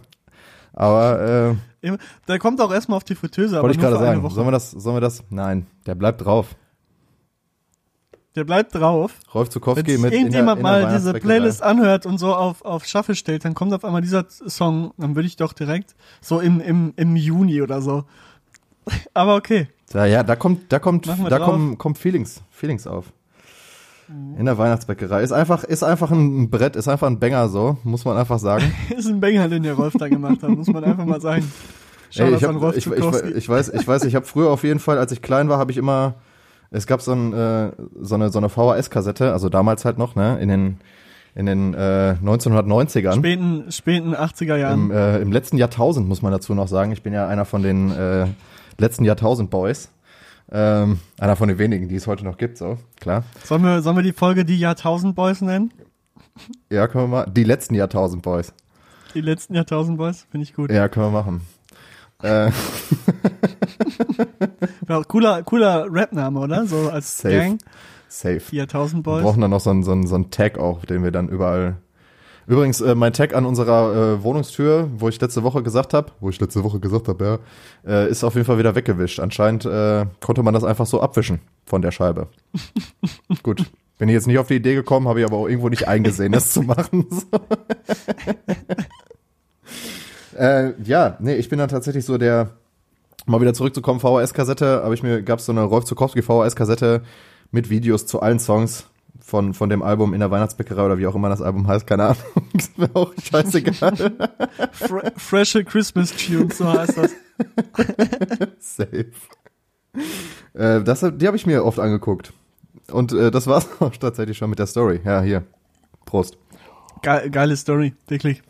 S1: Aber äh,
S2: der kommt auch erstmal auf die Fritteuse, aber
S1: wollte ich gerade sagen, sollen wir das, sollen wir das? Nein, der bleibt drauf.
S2: Der bleibt drauf.
S1: Rolf
S2: Wenn
S1: Zukowski
S2: sich
S1: mit in der,
S2: irgendjemand
S1: in der
S2: mal diese. Playlist anhört und so auf, auf Shuffle stellt, dann kommt auf einmal dieser Song, dann würde ich doch direkt so im, im, im Juni oder so. [LAUGHS] Aber okay.
S1: Ja, ja, da kommt, da kommt, da
S2: drauf.
S1: kommen, kommen Feelings, Feelings auf. In der Weihnachtsbäckerei. Ist einfach, ist einfach ein Brett, ist einfach ein Banger so, muss man einfach sagen. [LAUGHS]
S2: ist ein Banger, den der Rolf da gemacht hat, muss man einfach mal sagen. Schau
S1: Ey, ich,
S2: an
S1: hab,
S2: Rolf
S1: ich, ich, ich weiß, ich weiß, ich habe früher auf jeden Fall, als ich klein war, habe ich immer, es gab so, ein, äh, so eine, so eine VHS-Kassette, also damals halt noch, ne, in den, in den äh, 1990ern.
S2: Späten, späten 80er Jahren.
S1: Im, äh, Im letzten Jahrtausend muss man dazu noch sagen. Ich bin ja einer von den äh, letzten Jahrtausend-Boys. Ähm, einer von den wenigen, die es heute noch gibt, so, klar.
S2: Sollen wir, sollen wir die Folge die Jahrtausend Boys nennen?
S1: Ja, können wir mal. Die letzten Jahrtausend-Boys.
S2: Die letzten Jahrtausend Boys? Finde ich gut.
S1: Ja, können wir machen. Äh, [LAUGHS]
S2: cooler, cooler Rap-Name, oder? So als
S1: Safe.
S2: Gang.
S1: safe.
S2: Die Jahrtausend
S1: Wir
S2: Boys.
S1: brauchen dann noch so einen, so, einen, so einen Tag auch, den wir dann überall. Übrigens, äh, mein Tag an unserer äh, Wohnungstür, wo ich letzte Woche gesagt habe, wo ich letzte Woche gesagt habe, ja, äh, ist auf jeden Fall wieder weggewischt. Anscheinend äh, konnte man das einfach so abwischen von der Scheibe. [LAUGHS] Gut. Bin ich jetzt nicht auf die Idee gekommen, habe ich aber auch irgendwo nicht eingesehen, das zu machen. So. [LAUGHS] äh, ja, nee, ich bin dann tatsächlich so der, mal wieder zurückzukommen, VHS-Kassette, habe ich mir, gab es so eine Rolf Zukowski VHS-Kassette mit Videos zu allen Songs von, von dem Album in der Weihnachtsbäckerei oder wie auch immer das Album heißt, keine Ahnung. [LAUGHS] ist mir auch scheißegal.
S2: Fre freshe Christmas Tunes, so heißt das. [LAUGHS]
S1: Safe. Äh, das, die habe ich mir oft angeguckt. Und äh, das war's [LAUGHS] auch tatsächlich schon mit der Story. Ja, hier. Prost.
S2: Ge geile Story, wirklich.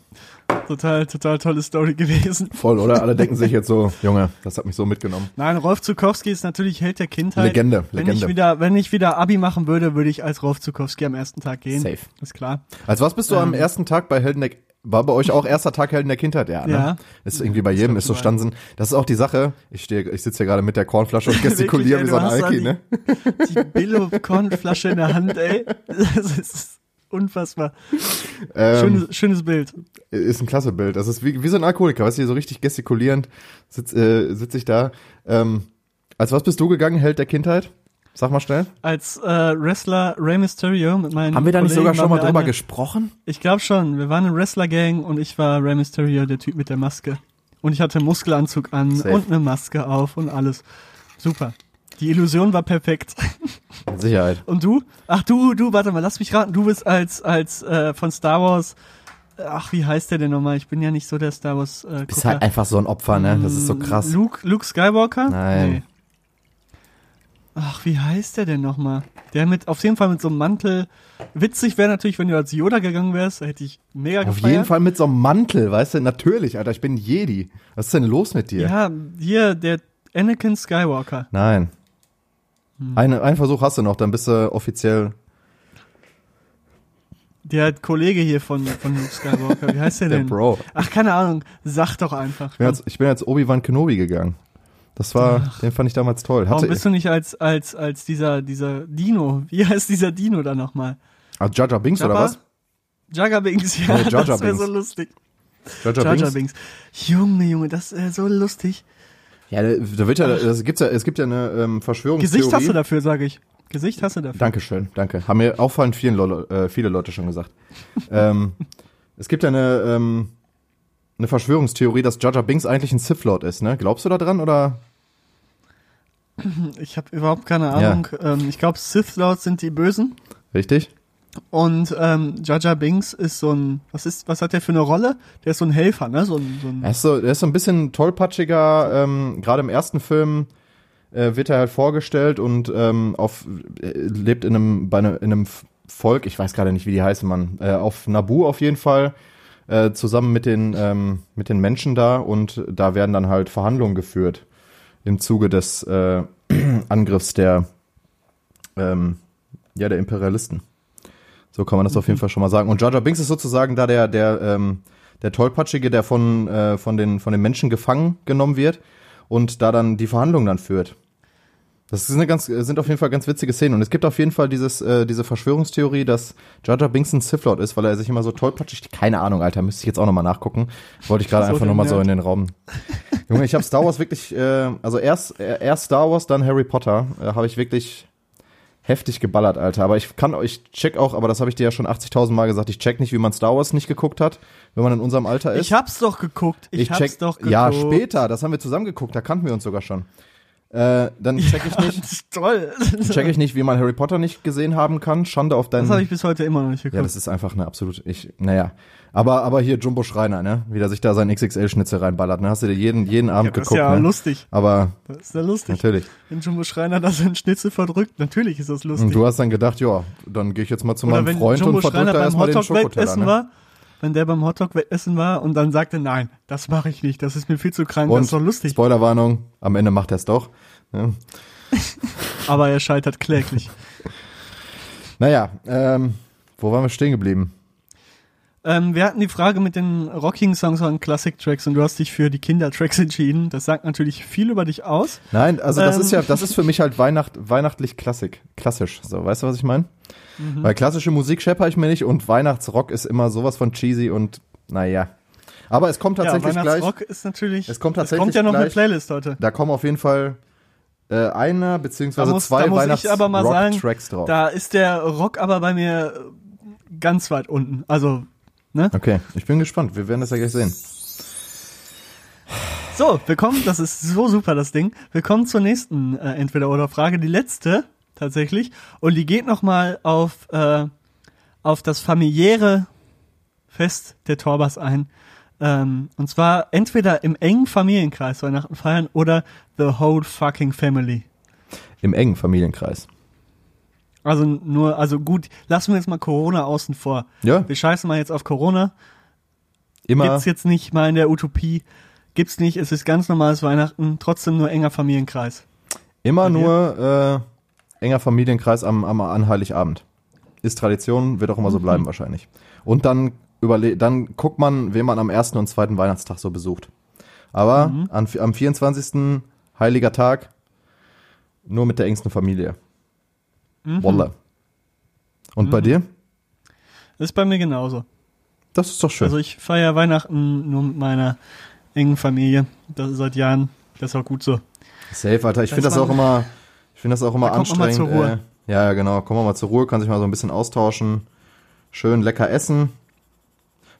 S2: Total, total tolle Story gewesen.
S1: Voll, oder? Alle denken sich jetzt so, Junge, das hat mich so mitgenommen.
S2: Nein, Rolf Zukowski ist natürlich Held der Kindheit.
S1: Legende,
S2: Wenn
S1: Legende.
S2: ich wieder, wenn ich wieder Abi machen würde, würde ich als Rolf Zukowski am ersten Tag gehen.
S1: Safe.
S2: Ist klar.
S1: Als was bist du am
S2: Ähm.
S1: ersten Tag bei Helden der War bei euch auch erster Tag Helden der Kindheit? Ja, ne?
S2: Ja.
S1: Ist irgendwie bei jedem, ist so Stanzen. Das ist auch die Sache. Ich stehe, ich sitze hier gerade mit der Kornflasche und [LAUGHS] gestikuliere wie so ein Alki, ne?
S2: Die Billo-Kornflasche in der Hand, ey. [LAUGHS] Das ist unfassbar.
S1: Ähm,
S2: Schönes, schönes Bild.
S1: Ist ein klasse Bild. Das ist wie, wie so ein Alkoholiker, weißt du, hier so richtig gestikulierend sitze äh, sitz ich da. Ähm, als was bist du gegangen, Held der Kindheit? Sag mal schnell.
S2: Als äh, Wrestler Rey Mysterio mit meinen
S1: Haben wir da nicht
S2: Kollegen
S1: sogar schon mal drüber
S2: eine-
S1: gesprochen?
S2: Ich glaube schon. Wir waren eine Wrestler-Gang und ich war Rey Mysterio, der Typ mit der Maske. Und ich hatte einen Muskelanzug an
S1: Safe.
S2: und eine Maske auf und alles. Super. Die Illusion war perfekt.
S1: Mit Sicherheit.
S2: Und du? Ach du, du, warte mal, lass mich raten. Du bist als als äh, von Star Wars. Ach, wie heißt der denn nochmal? Ich bin ja nicht so der Star Wars. Äh,
S1: Bist
S2: Gucker.
S1: halt einfach so ein Opfer, ne? Das ist so krass.
S2: Luke, Luke Skywalker?
S1: Nein.
S2: Ach, wie heißt der denn nochmal? Der mit, auf jeden Fall mit so einem Mantel. Witzig wäre natürlich, wenn du als Yoda gegangen wärst, da hätte ich mega
S1: Auf
S2: gefeiert.
S1: jeden Fall mit so einem Mantel, weißt du? Natürlich, Alter, ich bin Jedi. Was ist denn los mit dir?
S2: Ja, hier, der Anakin Skywalker.
S1: Nein.
S2: Hm.
S1: Eine, einen Versuch hast du noch, dann bist du offiziell.
S2: Der Kollege hier von, von Luke Skywalker. Wie heißt der [LAUGHS]
S1: Der
S2: denn?
S1: Bro.
S2: Ach, keine Ahnung. Sag doch einfach.
S1: Ich bin als, ich bin als Obi-Wan Kenobi gegangen. Das war, den fand ich damals toll.
S2: Warum
S1: Hatte,
S2: bist du nicht als, als, als dieser, dieser Dino? Wie heißt dieser Dino da nochmal?
S1: ah, Jar Binks oder
S2: Jabba?
S1: was?
S2: Jagger Binks, ja,
S1: Nee, Jar
S2: das wäre so lustig.
S1: Jar Jar Binks?
S2: Binks. Junge, Junge, das ist äh, so lustig.
S1: Ja, da wird ja, das gibt's ja, es gibt ja eine ähm, Verschwörungstheorie.
S2: Gesicht hast du dafür, sage ich. Gesicht hast du dafür.
S1: Dankeschön, danke. Haben mir auffallend vielen Lolo, äh, viele Leute schon gesagt. [LAUGHS] ähm, es gibt ja eine, ähm, eine Verschwörungstheorie, dass Jar Binks eigentlich ein Sith Lord ist, ne? Glaubst du da dran oder?
S2: Ich habe überhaupt keine Ahnung. Ähm, ich glaube, Sith Lords sind die Bösen.
S1: Richtig?
S2: Und ähm, Jar Binks ist so ein, was ist, was hat der für eine Rolle? Der ist so ein Helfer, ne? So ein, so ein
S1: Er ist so, er ist so ein bisschen tollpatschiger, ähm, gerade im ersten Film äh, wird er halt vorgestellt und ähm, auf äh, lebt in einem bei einem, in einem Volk, ich weiß gerade nicht, wie die heißen, man, äh, auf Nabu auf jeden Fall, äh, zusammen mit den ähm, mit den Menschen da und da werden dann halt Verhandlungen geführt im Zuge des äh, [CLEARS THROAT] Angriffs der ähm, ja der Imperialisten. So kann man das auf jeden Fall schon mal sagen. Und Jar Jar Binks ist sozusagen da der der ähm, der tollpatschige, der von äh, von den von den Menschen gefangen genommen wird und da dann die Verhandlungen dann führt. Das eine ganz, sind auf jeden Fall ganz witzige Szenen. Und es gibt auf jeden Fall dieses, äh, diese Verschwörungstheorie, dass Jar Jar Binks ein Sith Lord ist, weil er sich immer so tollpatschig, keine Ahnung, Alter, müsste ich jetzt auch nochmal nachgucken. Wollte ich gerade einfach nochmal so in den Raum. Junge, ich habe Star Wars wirklich, äh, also erst, äh, erst Star Wars, dann Harry Potter, äh, habe ich wirklich heftig geballert, Alter. Aber ich kann, ich check auch, aber das habe ich dir ja schon 80.000 Mal gesagt, ich check nicht, wie man Star Wars nicht geguckt hat, wenn man in unserem Alter ist.
S2: Ich hab's doch geguckt. Ich, hab's
S1: check,
S2: doch geguckt.
S1: ja, später, das haben wir zusammen geguckt, da kannten wir uns sogar schon. Äh, dann check ich [LAUGHS] nicht,
S2: Das ist toll.
S1: check ich nicht, wie man Harry Potter nicht gesehen haben kann. Schande auf deinen.
S2: Das habe ich bis heute immer noch nicht geguckt.
S1: ja, das ist einfach eine absolute, ich, naja. Aber, aber hier Jumbo Schreiner, ne? Wie der sich da sein XXL-Schnitzel reinballert, ne? Hast du dir jeden, jeden Abend
S2: das ist
S1: geguckt,
S2: ja
S1: ne?
S2: lustig.
S1: Aber,
S2: Das ist ja lustig.
S1: natürlich.
S2: Wenn Jumbo Schreiner da seinen Schnitzel verdrückt, natürlich ist das lustig.
S1: Und du hast dann gedacht, ja, dann gehe ich jetzt mal zu
S2: Oder
S1: meinem Freund
S2: Jumbo
S1: und verdrück da erstmal den Schokoteller, ne?
S2: war, wenn der beim Hotdog wegessen war und dann sagte, nein, das mache ich nicht, das ist mir viel zu krank, das
S1: Und
S2: ist doch lustig.
S1: Spoilerwarnung, am Ende macht er es doch. Ne? [LAUGHS]
S2: Aber er scheitert kläglich.
S1: Naja, ähm, wo waren wir stehen geblieben?
S2: Ähm, wir hatten die Frage mit den Rocking-Songs und Classic-Tracks und du hast dich für die Kinder-Tracks [LAUGHS] entschieden. Das sagt natürlich viel über dich aus.
S1: Nein, also das
S2: Ähm.
S1: ist ja, das ist für mich halt Weihnacht, weihnachtlich Klassik, klassisch. So, weißt du, was ich meine?
S2: Mhm.
S1: Weil klassische Musik schepper ich mir nicht und Weihnachtsrock ist immer sowas von cheesy und naja. Aber es kommt tatsächlich
S2: ja,
S1: gleich,
S2: Weihnachtsrock ist natürlich.
S1: Es kommt
S2: Es
S1: tatsächlich
S2: kommt ja noch eine
S1: gleich-
S2: Playlist heute.
S1: da kommen auf jeden Fall äh, einer beziehungsweise
S2: Da muss-
S1: zwei Weihnachts-Rock-Tracks drauf.
S2: Da ist der Rock aber bei mir ganz weit unten. Also, ne?
S1: Okay, ich bin gespannt. Wir werden das ja gleich sehen.
S2: So, wir kommen, das ist so super, das Ding. Wir kommen zur nächsten äh, Entweder-Oder-Frage, die letzte tatsächlich. Und die geht nochmal auf, äh, auf das familiäre Fest der Torbas ein. Ähm, und zwar entweder im engen Familienkreis Weihnachten feiern oder the whole fucking family.
S1: Im engen Familienkreis.
S2: Also nur, also gut, lassen wir jetzt mal Corona außen vor.
S1: Ja,
S2: Wir scheißen mal jetzt auf Corona.
S1: immer.
S2: Gibt's jetzt nicht mal in der Utopie. Gibt's nicht, es ist ganz normales Weihnachten, trotzdem nur enger Familienkreis.
S1: Immer nur äh, enger Familienkreis am, am an Heiligabend. Ist Tradition, wird auch immer so
S2: Mhm.
S1: bleiben wahrscheinlich. Und dann überle dann guckt man, wen man am ersten und zweiten Weihnachtstag so besucht. Aber
S2: Mhm.
S1: an, am 24. Heiliger Tag nur mit der engsten Familie.
S2: Mhm.
S1: Wolle. Und bei dir?
S2: Das ist bei mir genauso.
S1: Das ist doch schön.
S2: Also ich feiere Weihnachten nur mit meiner engen Familie. Das ist seit Jahren. Das ist auch gut so.
S1: Safe, Alter. Ich finde das auch immer, ich finde das auch immer
S2: Da kommt man mal
S1: anstrengend.
S2: zur Ruhe.
S1: Äh, ja, genau. Kommen wir mal zur Ruhe, kann sich mal so ein bisschen austauschen. Schön lecker essen.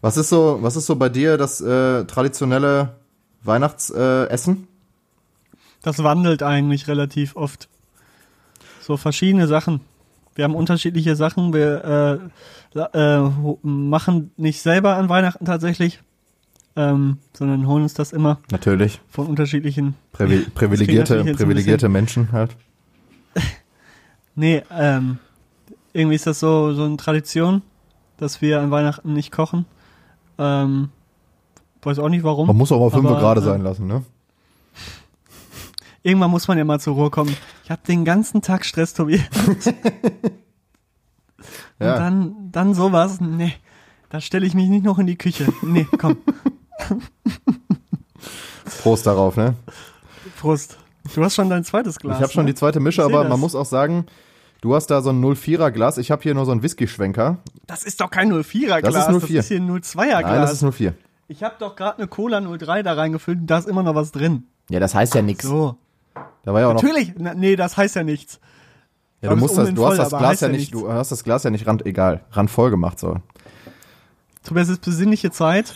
S1: Was ist so, was ist so bei dir das äh, traditionelle Weihnachtsessen? Äh?
S2: Das wandelt eigentlich relativ oft. So verschiedene Sachen. Wir haben unterschiedliche Sachen. Wir äh, äh, machen nicht selber an Weihnachten tatsächlich, ähm, sondern holen uns das immer
S1: Natürlich.
S2: von unterschiedlichen.
S1: Privi [LAUGHS] privilegierte, privilegierte Menschen halt. [LAUGHS]
S2: Nee, ähm, irgendwie ist das so, so eine Tradition, dass wir an Weihnachten nicht kochen. Ähm, weiß auch nicht warum.
S1: Man muss auch mal fünf gerade
S2: äh,
S1: sein lassen, ne?
S2: Irgendwann muss man ja mal zur Ruhe kommen. Ich habe den ganzen Tag Stress, Tobi. [LAUGHS] Und
S1: Ja.
S2: dann, dann sowas, nee, da stelle ich mich nicht noch in die Küche. Nee, komm,
S1: Prost darauf, ne?
S2: Prost. Du hast schon dein zweites Glas.
S1: ich habe schon
S2: ne?
S1: die zweite Mische, aber
S2: das.
S1: man muss auch sagen, du hast da so ein 04er Glas, ich habe hier nur so ein Whisky-Schwenker.
S2: Das ist doch kein 04er Glas,
S1: Das ist 04.
S2: das ist hier ein 02er
S1: Nein, das
S2: Glas.
S1: ist 04.
S2: Ich habe doch gerade eine Cola 03 da reingefüllt und da ist immer noch was drin.
S1: Ja, das heißt ja nichts.
S2: So.
S1: Da war ja auch noch.
S2: Natürlich, na, nee, das heißt ja nichts.
S1: Ja, du musst das, du hast
S2: voll,
S1: das Glas ja nicht,
S2: nichts.
S1: du hast das Glas ja nicht rand, egal, randvoll gemacht so.
S2: Tobias, es ist besinnliche Zeit.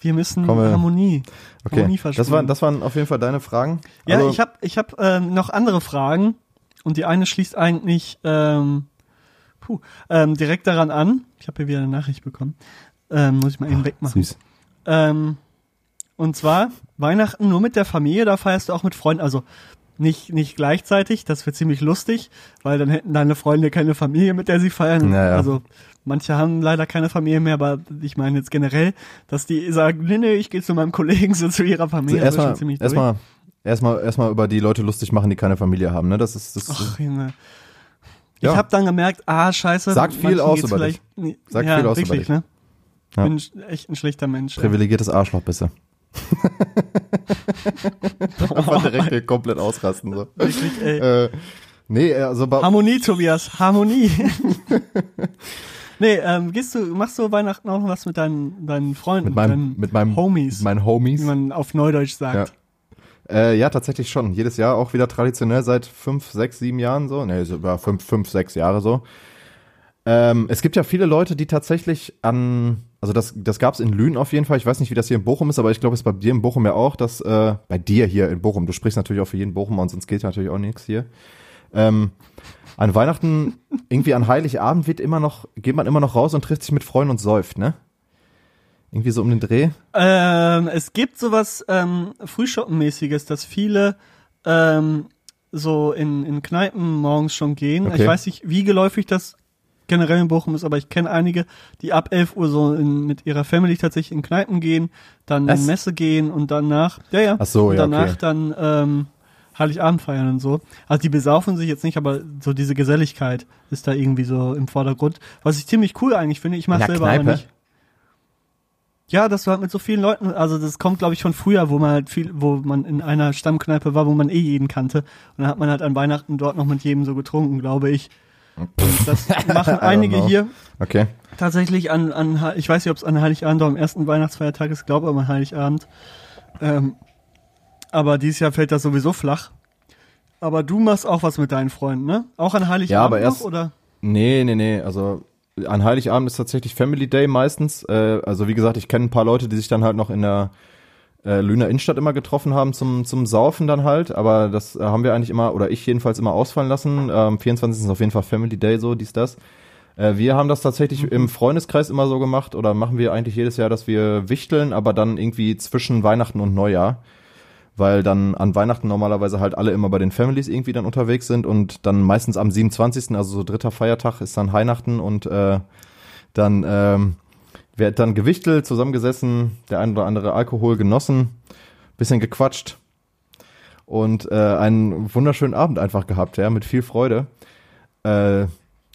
S2: Wir müssen
S1: Komm,
S2: Harmonie.
S1: Okay,
S2: Harmonie
S1: das waren, das waren auf jeden Fall deine Fragen.
S2: Ja,
S1: Also,
S2: ich habe ich hab, ähm, noch andere Fragen und die eine schließt eigentlich ähm, puh, ähm, direkt daran an. Ich habe hier wieder eine Nachricht bekommen. Ähm, muss ich mal eben wegmachen.
S1: Süß.
S2: Ähm, und zwar Weihnachten nur mit der Familie, da feierst du auch mit Freunden. Also nicht, nicht gleichzeitig, das wird ziemlich lustig, weil dann hätten deine Freunde keine Familie, mit der sie feiern.
S1: Naja.
S2: Also manche haben leider keine Familie mehr, aber ich meine jetzt generell, dass die sagen, nee, nee, ich gehe zu meinem Kollegen, [LAUGHS] so zu ihrer
S1: Also
S2: Familie. schon
S1: erstmal, erstmal, erstmal, erstmal über die Leute lustig machen, die keine Familie haben, ne? Das ist, das
S2: Ach, Junge.
S1: Ja.
S2: Ich habe dann gemerkt, ah, scheiße.
S1: Sagt viel aus über
S2: Nee,
S1: Sagt
S2: ja,
S1: viel aus über
S2: wirklich,
S1: dich.
S2: Ne?
S1: Ja.
S2: Bin echt ein schlechter Mensch.
S1: privilegiertes Arschloch bist du. [LAUGHS] Einfach direkt hier komplett ausrasten, so.
S2: Wirklich, ey.
S1: Äh, nee, also
S2: Harmonie, Tobias, Harmonie. [LAUGHS] nee, ähm, gehst du, machst du Weihnachten auch noch was mit deinen, deinen Freunden,
S1: mit meinem,
S2: deinen
S1: mit meinem,
S2: Homies,
S1: mit meinen Homies.
S2: wie man auf Neudeutsch sagt.
S1: Äh, ja, tatsächlich schon. Jedes Jahr auch wieder traditionell seit fünf, sechs, sieben Jahren so. Nee, über fünf, fünf, sechs Jahre so. Ähm, es gibt ja viele Leute, die tatsächlich an, also das, das gab es in Lünen auf jeden Fall. Ich weiß nicht, wie das hier in Bochum ist, aber ich glaube, es ist bei dir in Bochum ja auch, dass äh, bei dir hier in Bochum, du sprichst natürlich auch für jeden Bochumer und sonst geht ja natürlich auch nichts hier. Ähm, an Weihnachten, [LAUGHS] irgendwie an Heiligabend wird immer noch, geht man immer noch raus und trifft sich mit Freunden und säuft, ne? Irgendwie so um den Dreh.
S2: Ähm, es gibt sowas ähm, Frühschoppenmäßiges, dass viele ähm, so in, in Kneipen morgens schon gehen.
S1: Okay.
S2: Ich weiß nicht, wie geläufig das generell in Bochum ist, aber ich kenne einige, die ab 11 Uhr so in, mit ihrer Family tatsächlich in Kneipen gehen, dann
S1: Was?
S2: in Messe gehen und danach, ja, ja,
S1: Ach so,
S2: und
S1: ja,
S2: danach
S1: okay.
S2: dann ähm, Heiligabend feiern und so. Also die besaufen sich jetzt nicht, aber so diese Geselligkeit ist da irgendwie so im Vordergrund. Was ich ziemlich cool eigentlich finde. Ich mache selber aber nicht. Ja, dass du halt mit so vielen Leuten, also das kommt, glaube ich, von früher, wo man halt viel, wo man in einer Stammkneipe war, wo man eh jeden kannte. Und dann hat man halt an Weihnachten dort noch mit jedem so getrunken, glaube ich. Und das machen [LAUGHS] einige
S1: know.
S2: hier
S1: Okay.
S2: tatsächlich an, an ich weiß nicht, ob es an Heiligabend oder am ersten Weihnachtsfeiertag ist, glaube aber an Heiligabend. Ähm, aber dieses Jahr fällt das sowieso flach. Aber du machst auch was mit deinen Freunden, ne? Auch an Heiligabend
S1: Ja, aber
S2: noch,
S1: erst-
S2: oder?
S1: Nee, nee, nee. Also an Heiligabend ist tatsächlich Family Day meistens. Äh, also wie gesagt, ich kenne ein paar Leute, die sich dann halt noch in der äh, Lüner Innenstadt immer getroffen haben zum, zum Saufen dann halt. Aber das äh, haben wir eigentlich immer, oder ich jedenfalls immer ausfallen lassen. Ähm, 24. ist auf jeden Fall Family Day, so dies, das. Äh, wir haben das tatsächlich im Freundeskreis immer so gemacht, oder machen wir eigentlich jedes Jahr, dass wir wichteln, aber dann irgendwie zwischen Weihnachten und Neujahr. Weil dann an Weihnachten normalerweise halt alle immer bei den Families irgendwie dann unterwegs sind und dann meistens am 27., also so dritter Feiertag, ist dann Weihnachten und äh, dann ähm, wird dann gewichtelt, zusammengesessen, der ein oder andere Alkohol genossen, bisschen gequatscht und äh, einen wunderschönen Abend einfach gehabt, ja, mit viel Freude. Äh,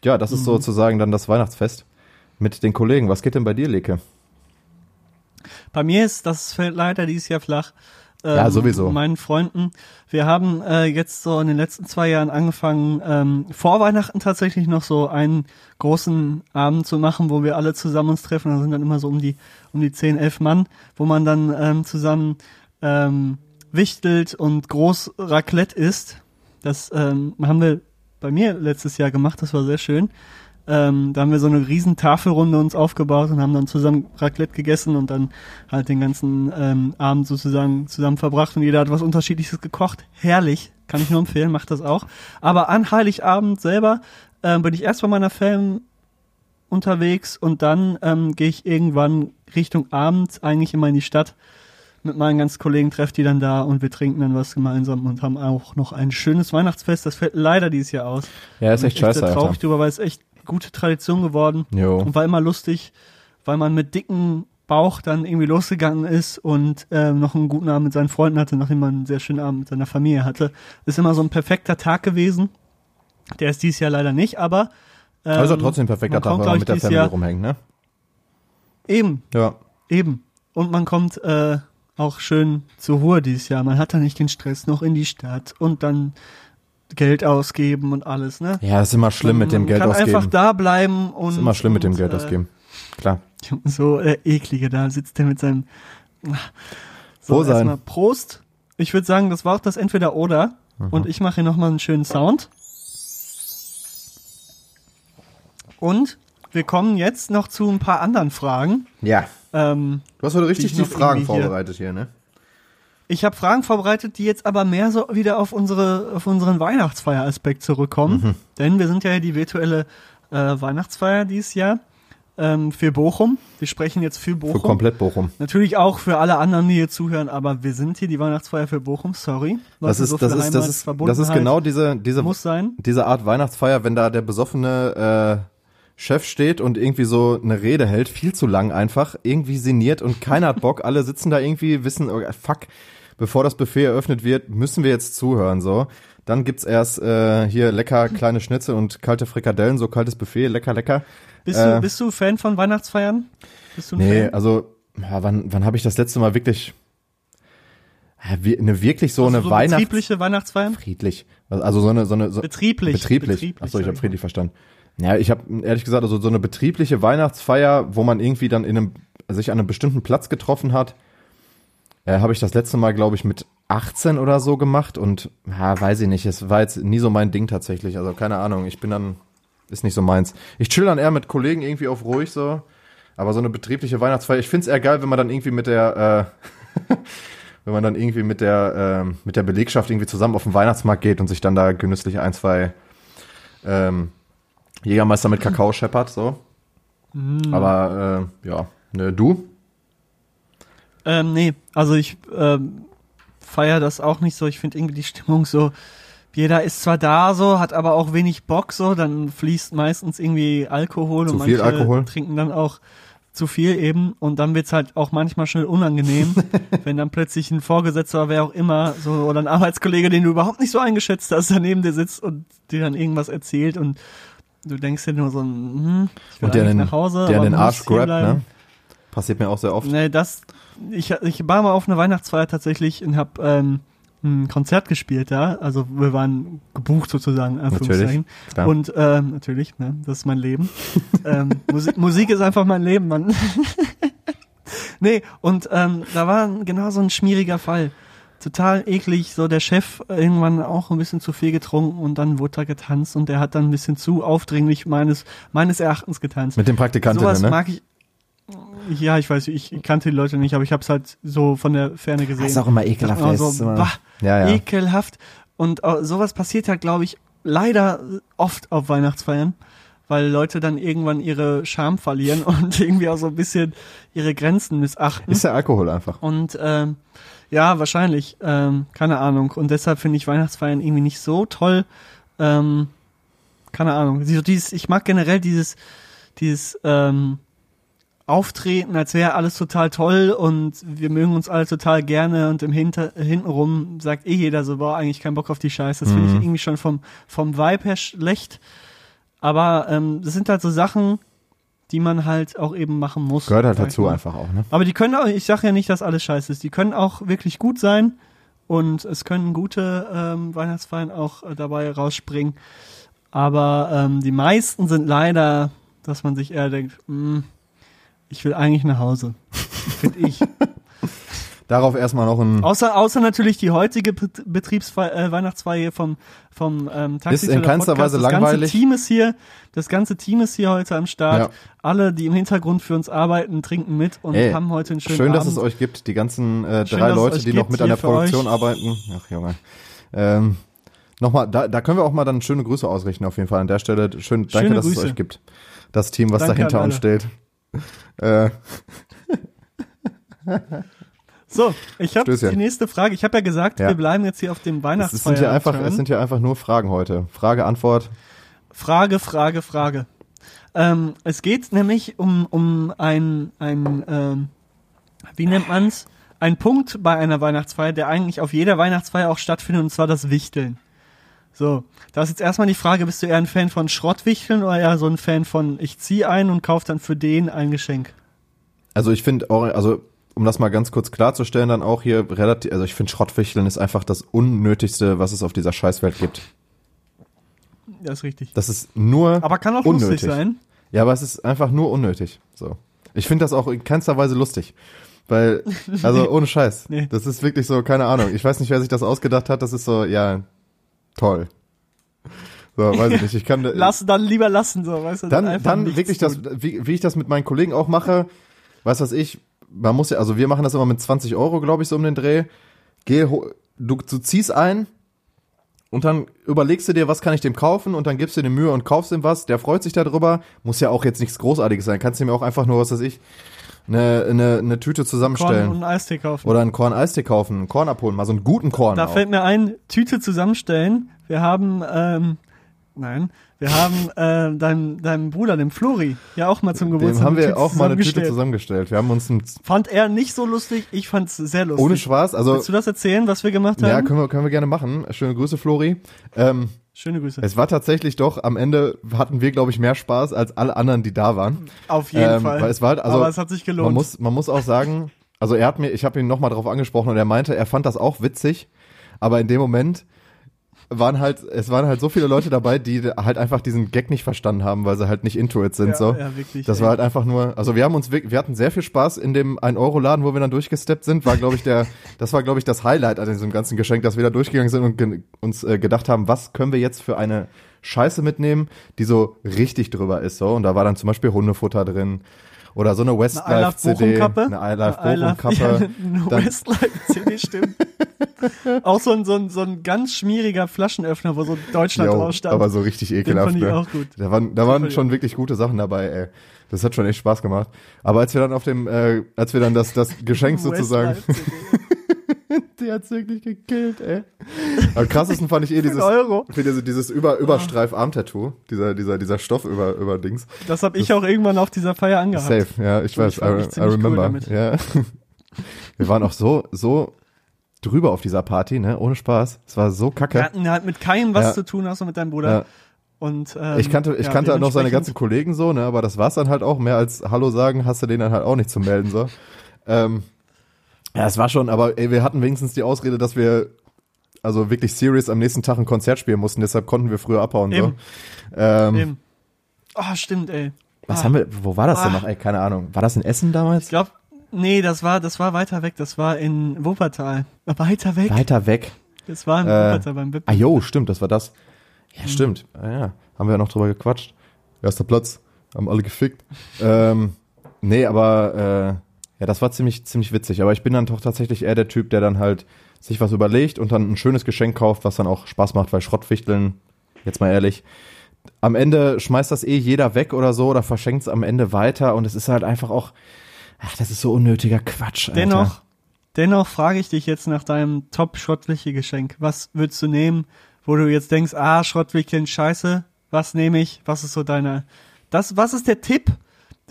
S1: ja, das ist sozusagen dann das Weihnachtsfest mit den Kollegen. Was geht denn bei dir, Leke?
S2: Bei mir ist, das fällt leider dieses Jahr flach. Ähm,
S1: Ja, sowieso.
S2: Meinen Freunden. Wir haben äh, jetzt so in den letzten zwei Jahren angefangen, ähm, vor Weihnachten tatsächlich noch so einen großen Abend zu machen, wo wir alle zusammen uns treffen. Da sind dann immer so um die, um die 10, 11 Mann, wo man dann ähm, zusammen ähm, wichtelt und groß Raclette isst. Das ähm, haben wir bei mir letztes Jahr gemacht, das war sehr schön. Ähm, da haben wir so eine riesen Tafelrunde uns aufgebaut und haben dann zusammen Raclette gegessen und dann halt den ganzen ähm, Abend sozusagen zusammen verbracht und jeder hat was Unterschiedliches gekocht. Herrlich, kann ich nur empfehlen, macht das auch. Aber an Heiligabend selber ähm, bin ich erst bei meiner Fam unterwegs und dann ähm, gehe ich irgendwann Richtung Abend eigentlich immer in die Stadt mit meinen ganzen Kollegen, treffe die dann da und wir trinken dann was gemeinsam und haben auch noch ein schönes Weihnachtsfest. Das fällt leider dieses Jahr aus.
S1: Ja, ist echt
S2: Bin
S1: scheiße,
S2: sehr traurig
S1: Alter.
S2: drüber, weil es echt gute Tradition geworden
S1: Jo.
S2: und war immer lustig, weil man mit dicken Bauch dann irgendwie losgegangen ist und ähm, noch einen guten Abend mit seinen Freunden hatte, nachdem man einen sehr schönen Abend mit seiner Familie hatte. Ist immer so ein perfekter Tag gewesen. Der ist dieses Jahr leider nicht, aber ähm,
S1: Also trotzdem ein perfekter Tag, wenn man mit der Family
S2: Jahr-
S1: rumhängt, ne?
S2: Eben,
S1: Ja.
S2: eben. Und man kommt äh, auch schön zur Ruhe dieses Jahr. Man hat da nicht den Stress noch in die Stadt und dann Geld ausgeben und alles, ne?
S1: Ja, ist immer schlimm mit dem Geld
S2: kann
S1: ausgeben.
S2: einfach da bleiben und
S1: ist immer schlimm mit dem
S2: und,
S1: Geld
S2: äh,
S1: ausgeben. Klar. [LAUGHS]
S2: So äh, eklige, da sitzt der mit seinem. So,
S1: Froh sein.
S2: Prost. Ich würde sagen, das war auch das Entweder-Oder.
S1: Mhm.
S2: Und ich mache hier nochmal einen schönen Sound. Und wir kommen jetzt noch zu ein paar anderen Fragen.
S1: Ja.
S2: Ähm,
S1: Du hast heute richtig
S2: ich
S1: die
S2: noch
S1: Fragen
S2: irgendwie hier-
S1: vorbereitet hier, ne?
S2: Ich habe Fragen vorbereitet, die jetzt aber mehr so wieder auf unsere auf unseren Weihnachtsfeieraspekt zurückkommen.
S1: Mhm.
S2: Denn wir sind ja die virtuelle äh, Weihnachtsfeier dieses Jahr ähm, für Bochum. Wir sprechen jetzt für
S1: Für
S2: Bochum.
S1: komplett Bochum.
S2: Natürlich auch für alle anderen, die hier zuhören, aber wir sind hier die Weihnachtsfeier für Bochum, sorry.
S1: Das ist,
S2: so
S1: das ist, das ist, das ist genau diese, diese,
S2: muss sein.
S1: diese Art Weihnachtsfeier, wenn da der besoffene äh, Chef steht und irgendwie so eine Rede hält, viel zu lang einfach, irgendwie sinniert und keiner hat Bock, alle sitzen da irgendwie, wissen, oh, fuck, bevor das Buffet eröffnet wird, müssen wir jetzt zuhören, so. Dann gibt's erst äh, hier lecker [LAUGHS] kleine Schnitzel und kalte Frikadellen, so kaltes Buffet, lecker, lecker.
S2: Bist,
S1: Äh,
S2: du, bist du Fan von Weihnachtsfeiern? Bist du ein
S1: Nee,
S2: Fan?
S1: also, ja, wann, wann habe ich das letzte Mal wirklich, eine wirklich so
S2: Also
S1: eine
S2: so
S1: Weihnachts...
S2: betriebliche Weihnachtsfeiern?
S1: Friedlich. Also so eine, so eine, so,
S2: Betrieblich.
S1: Betrieblich. Achso, ich habe friedlich verstanden. Ja, ich habe ehrlich gesagt, also so eine betriebliche Weihnachtsfeier, wo man irgendwie dann in einem, sich an einem bestimmten Platz getroffen hat, äh, habe ich das letzte Mal, glaube ich, mit 18 oder so gemacht und ja, weiß ich nicht, es war jetzt nie so mein Ding tatsächlich. Also keine Ahnung, ich bin dann, ist nicht so meins. Ich chill dann eher mit Kollegen irgendwie auf ruhig so, aber so eine betriebliche Weihnachtsfeier, ich find's eher geil, wenn man dann irgendwie mit der, äh, [LAUGHS] wenn man dann irgendwie mit der, ähm, mit der Belegschaft irgendwie zusammen auf den Weihnachtsmarkt geht und sich dann da genüsslich ein, zwei ähm, Jägermeister mit Kakao scheppert, so.
S2: Mhm.
S1: Aber äh, ja, ne, du?
S2: Ähm, nee, also ich ähm, feier das auch nicht so. Ich finde irgendwie die Stimmung so, jeder ist zwar da so, hat aber auch wenig Bock so, dann fließt meistens irgendwie Alkohol
S1: Zu
S2: und manche
S1: Alkohol?
S2: trinken dann auch zu viel eben und dann wird's halt auch manchmal schnell unangenehm, [LAUGHS] wenn dann plötzlich ein Vorgesetzter, wer auch immer, so oder ein Arbeitskollege, den du überhaupt nicht so eingeschätzt hast, daneben dir sitzt und dir dann irgendwas erzählt und du denkst dir nur so, hm, ich will
S1: Und der den,
S2: nach Hause,
S1: der den Arsch grabt,
S2: bleiben.
S1: ne? Passiert mir auch sehr oft.
S2: Nee, das, ich, ich war mal auf einer Weihnachtsfeier tatsächlich und hab ähm, ein Konzert gespielt da. Also wir waren gebucht sozusagen, Anführungszeichen.
S1: klar.
S2: Und ähm, natürlich, ne, das ist mein Leben. [LAUGHS] ähm, Musik, Musik ist einfach mein Leben, Mann. [LAUGHS] nee, und ähm, da war genau so ein schmieriger Fall. Total eklig, so der Chef irgendwann auch ein bisschen zu viel getrunken und dann wurde da getanzt und der hat dann ein bisschen zu aufdringlich meines, meines Erachtens getanzt.
S1: Mit den Praktikantinnen,
S2: Sowas
S1: ne?
S2: mag ich. Ja, ich weiß, ich kannte die Leute nicht, aber ich habe es halt so von der Ferne gesehen.
S1: ist auch immer ekelhaft.
S2: Dachte mir
S1: ey,
S2: so,
S1: ist immer-
S2: bah,
S1: ja, ja.
S2: ekelhaft. Und äh, sowas passiert halt, glaube ich, leider oft auf Weihnachtsfeiern, weil Leute dann irgendwann ihre Scham verlieren [LAUGHS] und irgendwie auch so ein bisschen ihre Grenzen missachten.
S1: Ist der Alkohol einfach.
S2: Und ähm, ja, wahrscheinlich, ähm, keine Ahnung. Und deshalb finde ich Weihnachtsfeiern irgendwie nicht so toll. Ähm, keine Ahnung. Dieses, ich mag generell dieses, dieses ähm, Auftreten, als wäre alles total toll und wir mögen uns alle total gerne und im Hinter, hintenrum sagt eh jeder so, boah, eigentlich keinen Bock auf die Scheiße. Das finde ich
S1: Mhm.
S2: irgendwie schon vom, vom Vibe her schlecht. Aber ähm, das sind halt so Sachen, die man halt auch eben machen muss.
S1: Gehört halt dazu
S2: mal.
S1: einfach auch, ne?
S2: Aber die können auch, ich sage ja nicht, dass alles scheiße ist. Die können auch wirklich gut sein und es können gute ähm, Weihnachtsfeiern auch äh, dabei rausspringen. Aber ähm, die meisten sind leider, dass man sich eher denkt, "Hm, ich will eigentlich nach Hause. Finde ich. [LAUGHS]
S1: Darauf erstmal noch ein.
S2: Außer, außer natürlich die heutige Bet- Betriebsfeier, äh, vom, vom ähm, Taxi
S1: Ist in keinster Weise
S2: Das
S1: langweilig.
S2: ganze Team ist hier, das ganze Team ist hier heute am Start.
S1: Ja.
S2: Alle, die im Hintergrund für uns arbeiten, trinken mit und
S1: Ey,
S2: haben heute einen schönen
S1: Schön, dass
S2: Abend.
S1: es euch gibt, die ganzen äh,
S2: Schön,
S1: drei
S2: dass es
S1: Leute, die noch mit an der Produktion
S2: euch.
S1: arbeiten. Ach Junge. Ähm, Nochmal, da, da können wir auch mal dann schöne Grüße ausrichten auf jeden Fall an der Stelle. Schön, danke,
S2: Schöne
S1: dass es
S2: Grüße.
S1: euch gibt. Das Team, was
S2: Danke
S1: da hinter
S2: an
S1: uns steht. [LAUGHS] Äh,
S2: So, ich habe die nächste Frage. Ich habe ja gesagt,
S1: Ja.
S2: wir bleiben jetzt hier auf dem
S1: Es
S2: Weihnachtsfeier.
S1: sind ja einfach, es sind ja einfach nur Fragen heute. Frage, Antwort.
S2: Frage, Frage, Frage. Ähm, es geht nämlich um, um ein, ein ähm, wie nennt man's? Ein Punkt bei einer Weihnachtsfeier, der eigentlich auf jeder Weihnachtsfeier auch stattfindet, und zwar das Wichteln. So, da ist jetzt erstmal die Frage, bist du eher ein Fan von Schrottwichteln oder eher so ein Fan von ich zieh ein und kauf dann für den ein Geschenk?
S1: Also ich finde, also um das mal ganz kurz klarzustellen, dann auch hier relativ, also ich finde Schrottwichteln ist einfach das Unnötigste, was es auf dieser Scheißwelt gibt.
S2: Das ist richtig.
S1: Das ist nur
S2: Aber kann auch
S1: unnötig.
S2: lustig sein.
S1: Ja, aber es ist einfach nur unnötig. So. Ich finde das auch in keinster Weise lustig. Weil, [LAUGHS] also ohne Scheiß.
S2: Nee.
S1: Das ist wirklich so, keine Ahnung. Ich weiß nicht, wer sich das ausgedacht hat. Das ist so, ja, toll. So, weiß ich nicht. Ich kann, [LAUGHS]
S2: Lass, dann lieber lassen, so, weißt du?
S1: dann, dann wirklich das, wie, wie ich das mit meinen Kollegen auch mache, weiß was ich, man muss ja, also wir machen das immer mit 20 Euro, glaube ich, so um den Dreh. Geh, ho- du, du ziehst ein und dann überlegst du dir, was kann ich dem kaufen und dann gibst du dir Mühe und kaufst ihm was. Der freut sich darüber. Muss ja auch jetzt nichts Großartiges sein. Kannst du mir auch einfach nur, was weiß ich, eine, eine, eine Tüte
S2: Korn
S1: zusammenstellen.
S2: und einen Eistee kaufen.
S1: Oder einen Korn-Eistee kaufen, einen Korn abholen, mal so einen guten Korn.
S2: Da
S1: auch.
S2: fällt mir ein, Tüte zusammenstellen. Wir haben, ähm, nein, wir haben äh, deinem, deinem Bruder, dem Flori, ja auch mal zum Geburtstag
S1: Dem haben wir auch mal eine Tüte
S2: zusammengestellt.
S1: Wir haben uns ein,
S2: Fand er nicht so lustig, ich fand's sehr lustig.
S1: ohne Spaß, also,
S2: Willst du das erzählen, was wir gemacht haben?
S1: ja, können wir, können wir gerne machen. Schöne Grüße, Flori. Ähm,
S2: Schöne Grüße.
S1: Es war tatsächlich doch, am Ende hatten wir, glaube ich, mehr Spaß als alle anderen, die da waren.
S2: Auf jeden
S1: Ähm,
S2: Fall.
S1: weil es war halt- also,
S2: Aber es hat sich gelohnt.
S1: Man muss, man muss auch sagen, also er hat mir, ich habe ihn nochmal drauf angesprochen und er meinte, er fand das auch witzig, aber in dem Moment waren halt, es waren halt so viele Leute dabei, die halt einfach diesen Gag nicht verstanden haben, weil sie halt nicht into it sind,
S2: ja,
S1: so.
S2: ja, wirklich.
S1: Das
S2: ey.
S1: war halt einfach nur, also wir haben uns, wir hatten sehr viel Spaß in dem 1-Euro-Laden, wo wir dann durchgesteppt sind, war glaube ich der, das war glaube ich das Highlight an diesem ganzen Geschenk, dass wir da durchgegangen sind und ge uns äh, gedacht haben, was können wir jetzt für eine Scheiße mitnehmen, die so richtig drüber ist, so. Und da war dann zum Beispiel Hundefutter drin oder so eine Westlife-CD, eine I Love Bochum-Kappe. [LAUGHS]
S2: Ja, eine Westlife-CD, stimmt. auch so ein, so, ein, so ein ganz schmieriger Flaschenöffner, wo so Deutschland drauf stand.
S1: aber so richtig
S2: Den
S1: ekelhaft.
S2: fand ich
S1: ne?
S2: auch gut.
S1: Da waren, da waren schon wirklich gute Sachen dabei, ey. Das hat schon echt Spaß gemacht. Aber als wir dann auf dem, äh, als wir dann das, das Geschenk [LAUGHS] sozusagen. [LAUGHS] die hat's wirklich gekillt, ey. Am krassesten fand ich eh dieses,
S2: Euro.
S1: diese, dieses über, Überstreif-Arm-Tattoo, dieser, dieser, dieser Stoff über, über Dings.
S2: Das habe ich auch irgendwann auf dieser Feier angehabt.
S1: Safe, ja, ich
S2: Und
S1: weiß,
S2: ich
S1: I, I
S2: cool
S1: remember.
S2: damit.
S1: ja. [LAUGHS] Wir waren auch so, so drüber auf dieser Party, ne, ohne Spaß. Es war so
S2: Wir
S1: kacke.
S2: hatten halt mit keinem was
S1: Ja.
S2: zu tun, außer mit deinem Bruder.
S1: Ja.
S2: Und, ähm,
S1: Ich kannte, ich
S2: ja,
S1: kannte halt noch seine ganzen Kollegen so, ne, aber das war's dann halt auch. Mehr als Hallo sagen hast du den dann halt auch nicht zu melden, so. Ähm, ja, es war schon, aber ey, wir hatten wenigstens die Ausrede, dass wir also wirklich serious am nächsten Tag ein Konzert spielen mussten, deshalb konnten wir früher abhauen, so.
S2: Eben.
S1: Ähm,
S2: Eben. Oh, stimmt, ey.
S1: was
S2: Ah.
S1: haben wir, wo war das denn
S2: Ah.
S1: noch, ey, keine Ahnung. War das in Essen damals?
S2: Ich glaube, nee, das war, das war weiter weg. Das war in Wuppertal. Weiter weg.
S1: Weiter weg.
S2: Das war in
S1: Äh,
S2: Wuppertal beim Wip.
S1: Ah, jo, stimmt, das war das. Ja, stimmt. Ah, ja, haben wir ja noch drüber gequatscht. Erster Platz, haben alle gefickt. ähm, nee, aber äh, ja, das war ziemlich, ziemlich witzig. Aber ich bin dann doch tatsächlich eher der Typ, der dann halt sich was überlegt und dann ein schönes Geschenk kauft, was dann auch Spaß macht, weil Schrottwichteln, jetzt mal ehrlich, am Ende schmeißt das eh jeder weg oder so oder verschenkt es am Ende weiter und es ist halt einfach auch, ach, das ist so unnötiger Quatsch. Alter.
S2: Dennoch, dennoch frage ich dich jetzt nach deinem Top-Schrottwichtel-Geschenk. Was würdest du nehmen, wo du jetzt denkst, ah, Schrottwickeln, scheiße, was nehme ich? Was ist so deine, das, was ist der Tipp?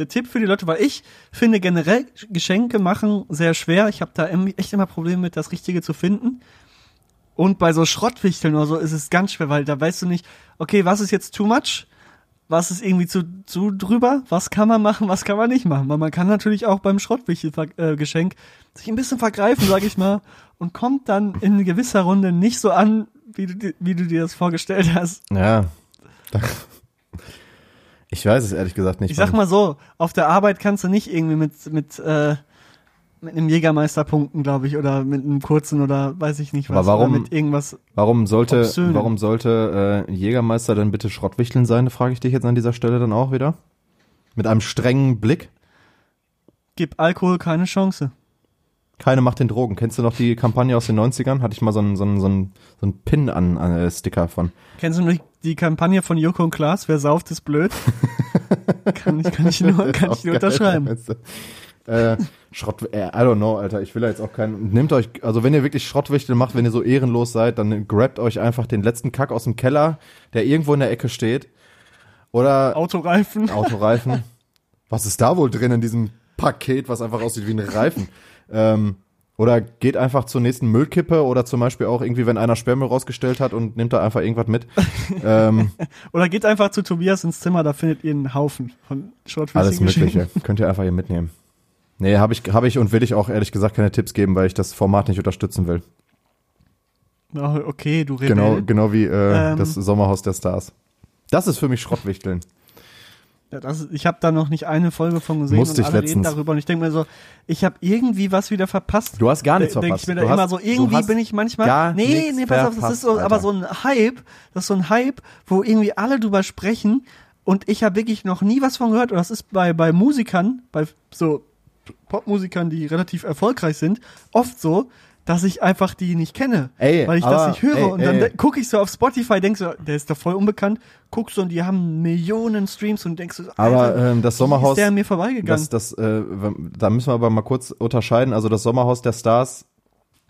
S2: Der Tipp für die Leute, weil ich finde generell Geschenke machen sehr schwer. Ich habe da echt immer Probleme mit, das Richtige zu finden. Und bei so Schrottwichteln oder so ist es ganz schwer, weil da weißt du nicht, okay, was ist jetzt too much? Was ist irgendwie zu, zu drüber? Was kann man machen, was kann man nicht machen? Weil man kann natürlich auch beim Schrottwichtel-Geschenk sich ein bisschen vergreifen, sag ich mal, und kommt dann in gewisser Runde nicht so an, wie du, wie du dir das vorgestellt hast.
S1: Ja. Ich weiß es ehrlich gesagt nicht.
S2: Ich sag mal so, auf der Arbeit kannst du nicht irgendwie mit, mit, äh, mit einem Jägermeister punkten, glaube ich, oder mit einem kurzen oder weiß ich nicht was.
S1: Aber warum-
S2: mit irgendwas.
S1: Warum sollte, warum sollte äh, Jägermeister denn bitte Schrottwichteln sein, frage ich dich jetzt an dieser Stelle dann auch wieder. Mit einem strengen Blick.
S2: Gib Alkohol keine Chance.
S1: Keine macht den Drogen. Kennst du noch die Kampagne aus den 90ern? Hatte ich mal so einen, so einen, so einen, so einen Pin an, äh, Sticker von.
S2: Kennst du nicht die Kampagne von Joko und Klaas? Wer sauft, ist blöd. [LAUGHS] kann ich, kann ich nur, kann ich nur
S1: geil,
S2: unterschreiben.
S1: du. Äh, Schrott, äh, I don't know, Alter. Ich will da jetzt auch keinen. Nehmt euch, also wenn ihr wirklich Schrottwichtel macht, wenn ihr so ehrenlos seid, dann grabt euch einfach den letzten Kack aus dem Keller, der irgendwo in der Ecke steht. Oder
S2: Autoreifen.
S1: Autoreifen. [LAUGHS] Was ist da wohl drin in diesem Paket, was einfach aussieht wie ein Reifen? Ähm, oder geht einfach zur nächsten Müllkippe oder zum Beispiel auch irgendwie, wenn einer Sperrmüll rausgestellt hat und nimmt da einfach irgendwas mit. [LAUGHS] ähm,
S2: Oder geht einfach zu Tobias ins Zimmer, da findet ihr einen Haufen von Shortfilms.
S1: alles Mögliche. [LAUGHS] Könnt ihr einfach hier mitnehmen. Nee, habe ich, hab ich und will ich auch ehrlich gesagt keine Tipps geben, weil ich das Format nicht unterstützen will.
S2: Okay, du Rebell.
S1: Genau, genau wie äh,
S2: Ähm.
S1: das Sommerhaus der Stars. Das ist für mich Schrottwichteln.
S2: Das, ich habe da noch nicht eine Folge von gesehen
S1: Musste
S2: und
S1: ich
S2: alle reden
S1: letztens.
S2: darüber und ich denke mir so, ich habe irgendwie was wieder verpasst.
S1: Du hast gar nichts
S2: Denke
S1: verpasst.
S2: ich mir da immer so, irgendwie bin ich manchmal. nee, nee, pass auf, das ist so, aber so ein Hype, das ist so ein Hype, wo irgendwie alle drüber sprechen und ich habe wirklich noch nie was von gehört. Und das ist bei, bei Musikern, bei so Popmusikern, die relativ erfolgreich sind, oft so, dass ich einfach die nicht kenne,
S1: Ey,
S2: weil ich
S1: aber-
S2: das nicht höre.
S1: ey,
S2: und dann gucke ich so auf Spotify, denkst so, der ist doch voll unbekannt, guckst so und die haben Millionen Streams und denkst so,
S1: Aber
S2: Alter,
S1: ähm, das Sommerhaus,
S2: ist der an mir vorbeigegangen?
S1: das, das, äh, da müssen wir aber mal kurz unterscheiden. Also das Sommerhaus der Stars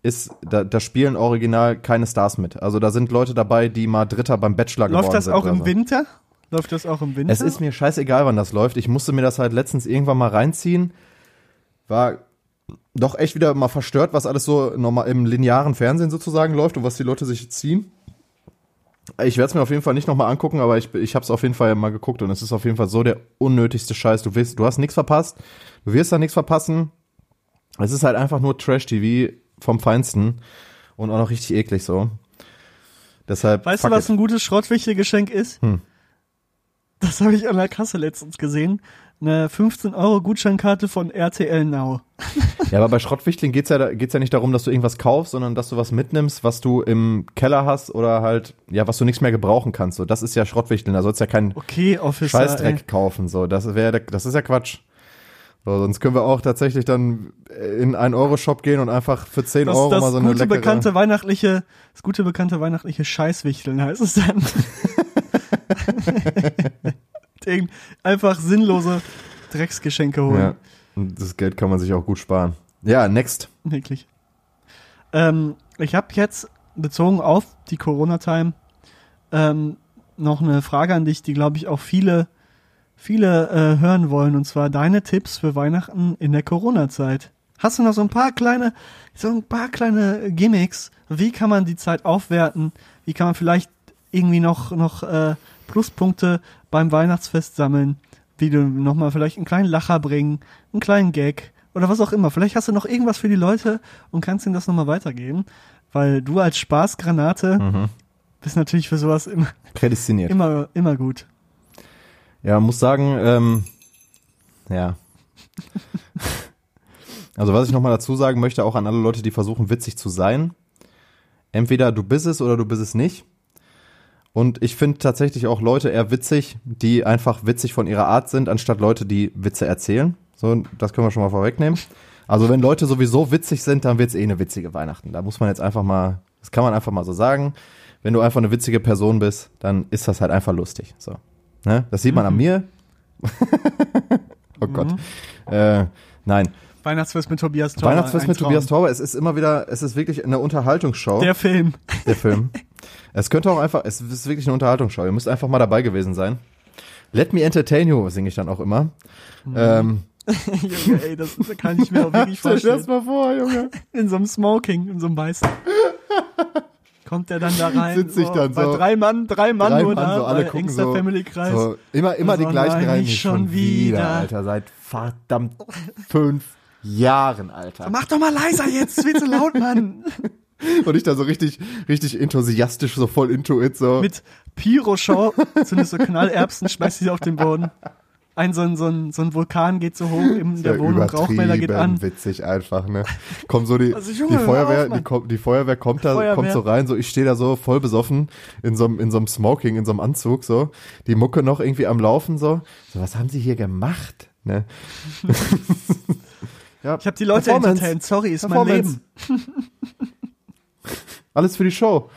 S1: ist, da, da spielen original keine Stars mit. Also da sind Leute dabei, die mal Dritter beim Bachelor
S2: Läuft
S1: geworden
S2: das
S1: sind.
S2: auch
S1: oder
S2: im
S1: so.
S2: Winter? Läuft das auch im Winter?
S1: Es ist mir scheißegal, wann das läuft. Ich musste mir das halt letztens irgendwann mal reinziehen. War doch echt wieder mal verstört, was alles so normal im linearen Fernsehen sozusagen läuft und was die Leute sich ziehen. Ich werde es mir auf jeden Fall nicht nochmal angucken, aber ich, ich habe es auf jeden Fall mal geguckt und es ist auf jeden Fall so der unnötigste Scheiß. Du, wirst, du hast nichts verpasst, du wirst da nichts verpassen. Es ist halt einfach nur Trash-TV vom Feinsten und auch noch richtig eklig so. Deshalb.
S2: Weißt du, was
S1: it.
S2: ein gutes Schrottwichtelgeschenk ist?
S1: Hm.
S2: Das habe ich an der Kasse letztens gesehen. Eine 15 Euro Gutscheinkarte von RTL Now.
S1: Ja, aber bei Schrottwichteln geht's ja, geht's ja nicht darum, dass du irgendwas kaufst, sondern dass du was mitnimmst, was du im Keller hast oder halt, ja, was du nichts mehr gebrauchen kannst. So, das ist ja Schrottwichteln. Da sollst ja keinen
S2: Okay, Officer.
S1: Scheißdreck
S2: ey.
S1: kaufen. So, das wäre, das ist ja Quatsch. So, sonst können wir auch tatsächlich dann in einen Euro-Shop gehen und einfach für 10
S2: Das,
S1: Euro
S2: das
S1: mal so eine
S2: gute
S1: leckere.
S2: bekannte weihnachtliche, das gute bekannte weihnachtliche Scheißwichteln heißt es dann. [LAUGHS] [LAUGHS] [LAUGHS] Irgend- Einfach sinnlose Drecksgeschenke holen.
S1: ja, und das Geld kann man sich auch gut sparen. Ja, next.
S2: Wirklich. Ähm, ich habe jetzt bezogen auf die Corona-Time ähm, noch eine Frage an dich, die glaube ich auch viele, viele äh, hören wollen, und zwar deine Tipps für Weihnachten in der Corona-Zeit. Hast du noch so ein paar kleine, so ein paar kleine Gimmicks? Wie kann man die Zeit aufwerten? Wie kann man vielleicht irgendwie noch, noch äh, Pluspunkte beim Weihnachtsfest sammeln? Wie du nochmal vielleicht einen kleinen Lacher bringen, einen kleinen Gag oder was auch immer. Vielleicht hast du noch irgendwas für die Leute und kannst ihnen das nochmal weitergeben. Weil du als Spaßgranate
S1: Mhm.
S2: bist natürlich für sowas immer,
S1: Prädestiniert.
S2: immer, immer gut.
S1: Ja, muss sagen, ähm, ja. Also was ich nochmal dazu sagen möchte, auch an alle Leute, die versuchen witzig zu sein. Entweder du bist es oder du bist es nicht. Und ich finde tatsächlich auch Leute eher witzig, die einfach witzig von ihrer Art sind, anstatt Leute, die Witze erzählen. So, das können wir schon mal vorwegnehmen. Also wenn Leute sowieso witzig sind, dann wird's eh eine witzige Weihnachten. Da muss man jetzt einfach mal, das kann man einfach mal so sagen. Wenn du einfach eine witzige Person bist, dann ist das halt einfach lustig. So. Ne? Das sieht man an mir. [LAUGHS] oh Gott. Äh, nein.
S2: Weihnachtsfest mit Tobias Tauber.
S1: Weihnachtsfest mit
S2: Traum.
S1: Tobias Tauber, es ist immer wieder, es ist wirklich eine Unterhaltungsshow,
S2: Der Film.
S1: der Film. [LAUGHS] Es könnte auch einfach, es ist wirklich eine Unterhaltungsshow. Ihr müsst einfach mal dabei gewesen sein. Let me entertain you, singe ich dann auch immer. Ähm, [LAUGHS]
S2: Junge, ey, das kann ich mir auch wirklich [LAUGHS]
S1: stell dir das
S2: vorstellen.
S1: mal vor, Junge.
S2: In so einem Smoking, in so einem weißen. Kommt der dann da rein?
S1: Sitzt sich dann
S2: bei
S1: so-
S2: drei Mann, drei Mann
S1: Drei
S2: nur
S1: Mann,
S2: da,
S1: so, alle
S2: bei
S1: gucken so,
S2: Family-Kreis.
S1: So, immer, immer die gleichen rein.
S2: nicht schon wieder.
S1: Alter, seit verdammt fünf Jahren, Alter.
S2: Mach doch mal leiser jetzt, ist viel zu laut, Mann. [LAUGHS]
S1: Und ich da so richtig, richtig enthusiastisch, so voll into it, so.
S2: Mit Pyro-Show, zündest so Knallerbsen, schmeißt sie auf den Boden. Ein so ein, so ein, so ein Vulkan geht so hoch in der
S1: Ja,
S2: Wohnung, Rauchmelder geht an.
S1: witzig einfach, ne? Kommt so die, [LAUGHS]
S2: Also, Junge,
S1: die Feuerwehr,
S2: auf,
S1: die, kommt- die Feuerwehr kommt da,
S2: Feuerwehr.
S1: kommt so rein, so ich stehe da so voll besoffen in so einem in so einem Smoking, in so einem Anzug, so die Mucke noch irgendwie am Laufen, so. So was haben sie hier gemacht, ne? [LAUGHS] ja,
S2: Ich habe die Leute entertained, sorry, ist mein. Leben. [LAUGHS]
S1: Alles für die Show.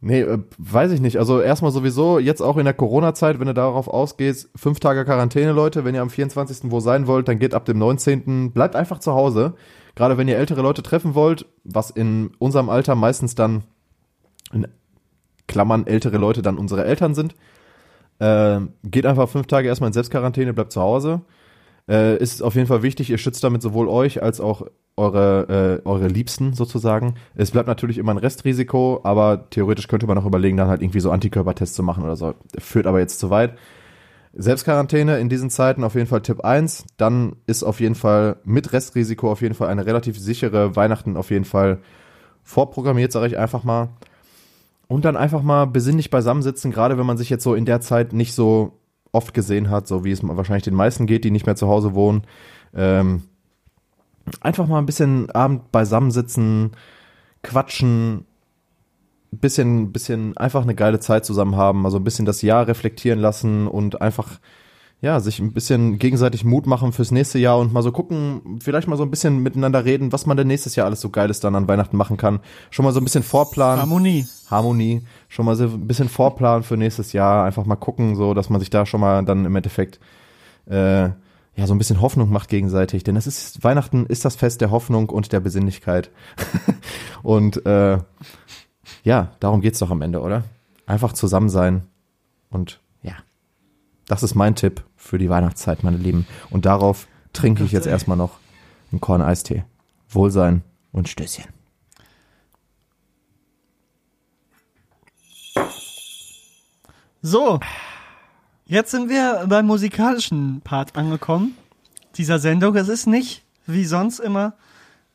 S1: Nee, äh, weiß ich nicht. Also erstmal sowieso, jetzt auch in der Corona-Zeit, wenn du darauf ausgehst, fünf Tage Quarantäne, Leute. Wenn ihr am 24. wo sein wollt, dann geht ab dem 19. Bleibt einfach zu Hause. Gerade wenn ihr ältere Leute treffen wollt, was in unserem Alter meistens dann, in Klammern, ältere Leute dann unsere Eltern sind, äh, geht einfach fünf Tage erstmal in Selbstquarantäne, bleibt zu Hause. Äh, ist auf jeden Fall wichtig, ihr schützt damit sowohl euch als auch eure, äh, eure Liebsten sozusagen. Es bleibt natürlich immer ein Restrisiko, aber theoretisch könnte man auch überlegen, dann halt irgendwie so Antikörpertests zu machen oder so. Führt aber jetzt zu weit. Selbstquarantäne in diesen Zeiten auf jeden Fall Tipp 1. Dann ist auf jeden Fall mit Restrisiko auf jeden Fall eine relativ sichere Weihnachten auf jeden Fall vorprogrammiert, sage ich einfach mal. Und dann einfach mal besinnlich beisammensitzen, gerade wenn man sich jetzt so in der Zeit nicht so oft gesehen hat, so wie es wahrscheinlich den meisten geht, die nicht mehr zu Hause wohnen. Ähm, einfach mal ein bisschen Abend beisammensitzen, quatschen, bisschen, bisschen einfach eine geile Zeit zusammen haben, also ein bisschen das Jahr reflektieren lassen und einfach ja, sich ein bisschen gegenseitig Mut machen fürs nächste Jahr und mal so gucken, vielleicht mal so ein bisschen miteinander reden, was man denn nächstes Jahr alles so Geiles dann an Weihnachten machen kann. Schon mal so ein bisschen vorplanen.
S2: Harmonie.
S1: Harmonie. Schon mal so ein bisschen vorplanen für nächstes Jahr. Einfach mal gucken, so, dass man sich da schon mal dann im Endeffekt, äh, ja, so ein bisschen Hoffnung macht gegenseitig. Denn es ist, Weihnachten ist das Fest der Hoffnung und der Besinnlichkeit. [LAUGHS] und, äh, ja, darum geht's doch am Ende, oder? Einfach zusammen sein und das ist mein Tipp für die Weihnachtszeit, meine Lieben. Und darauf trinke ich jetzt erstmal noch einen Korn-Eistee. Wohlsein und Stößchen.
S2: So, jetzt sind wir beim musikalischen Part angekommen dieser Sendung. Es ist nicht wie sonst immer,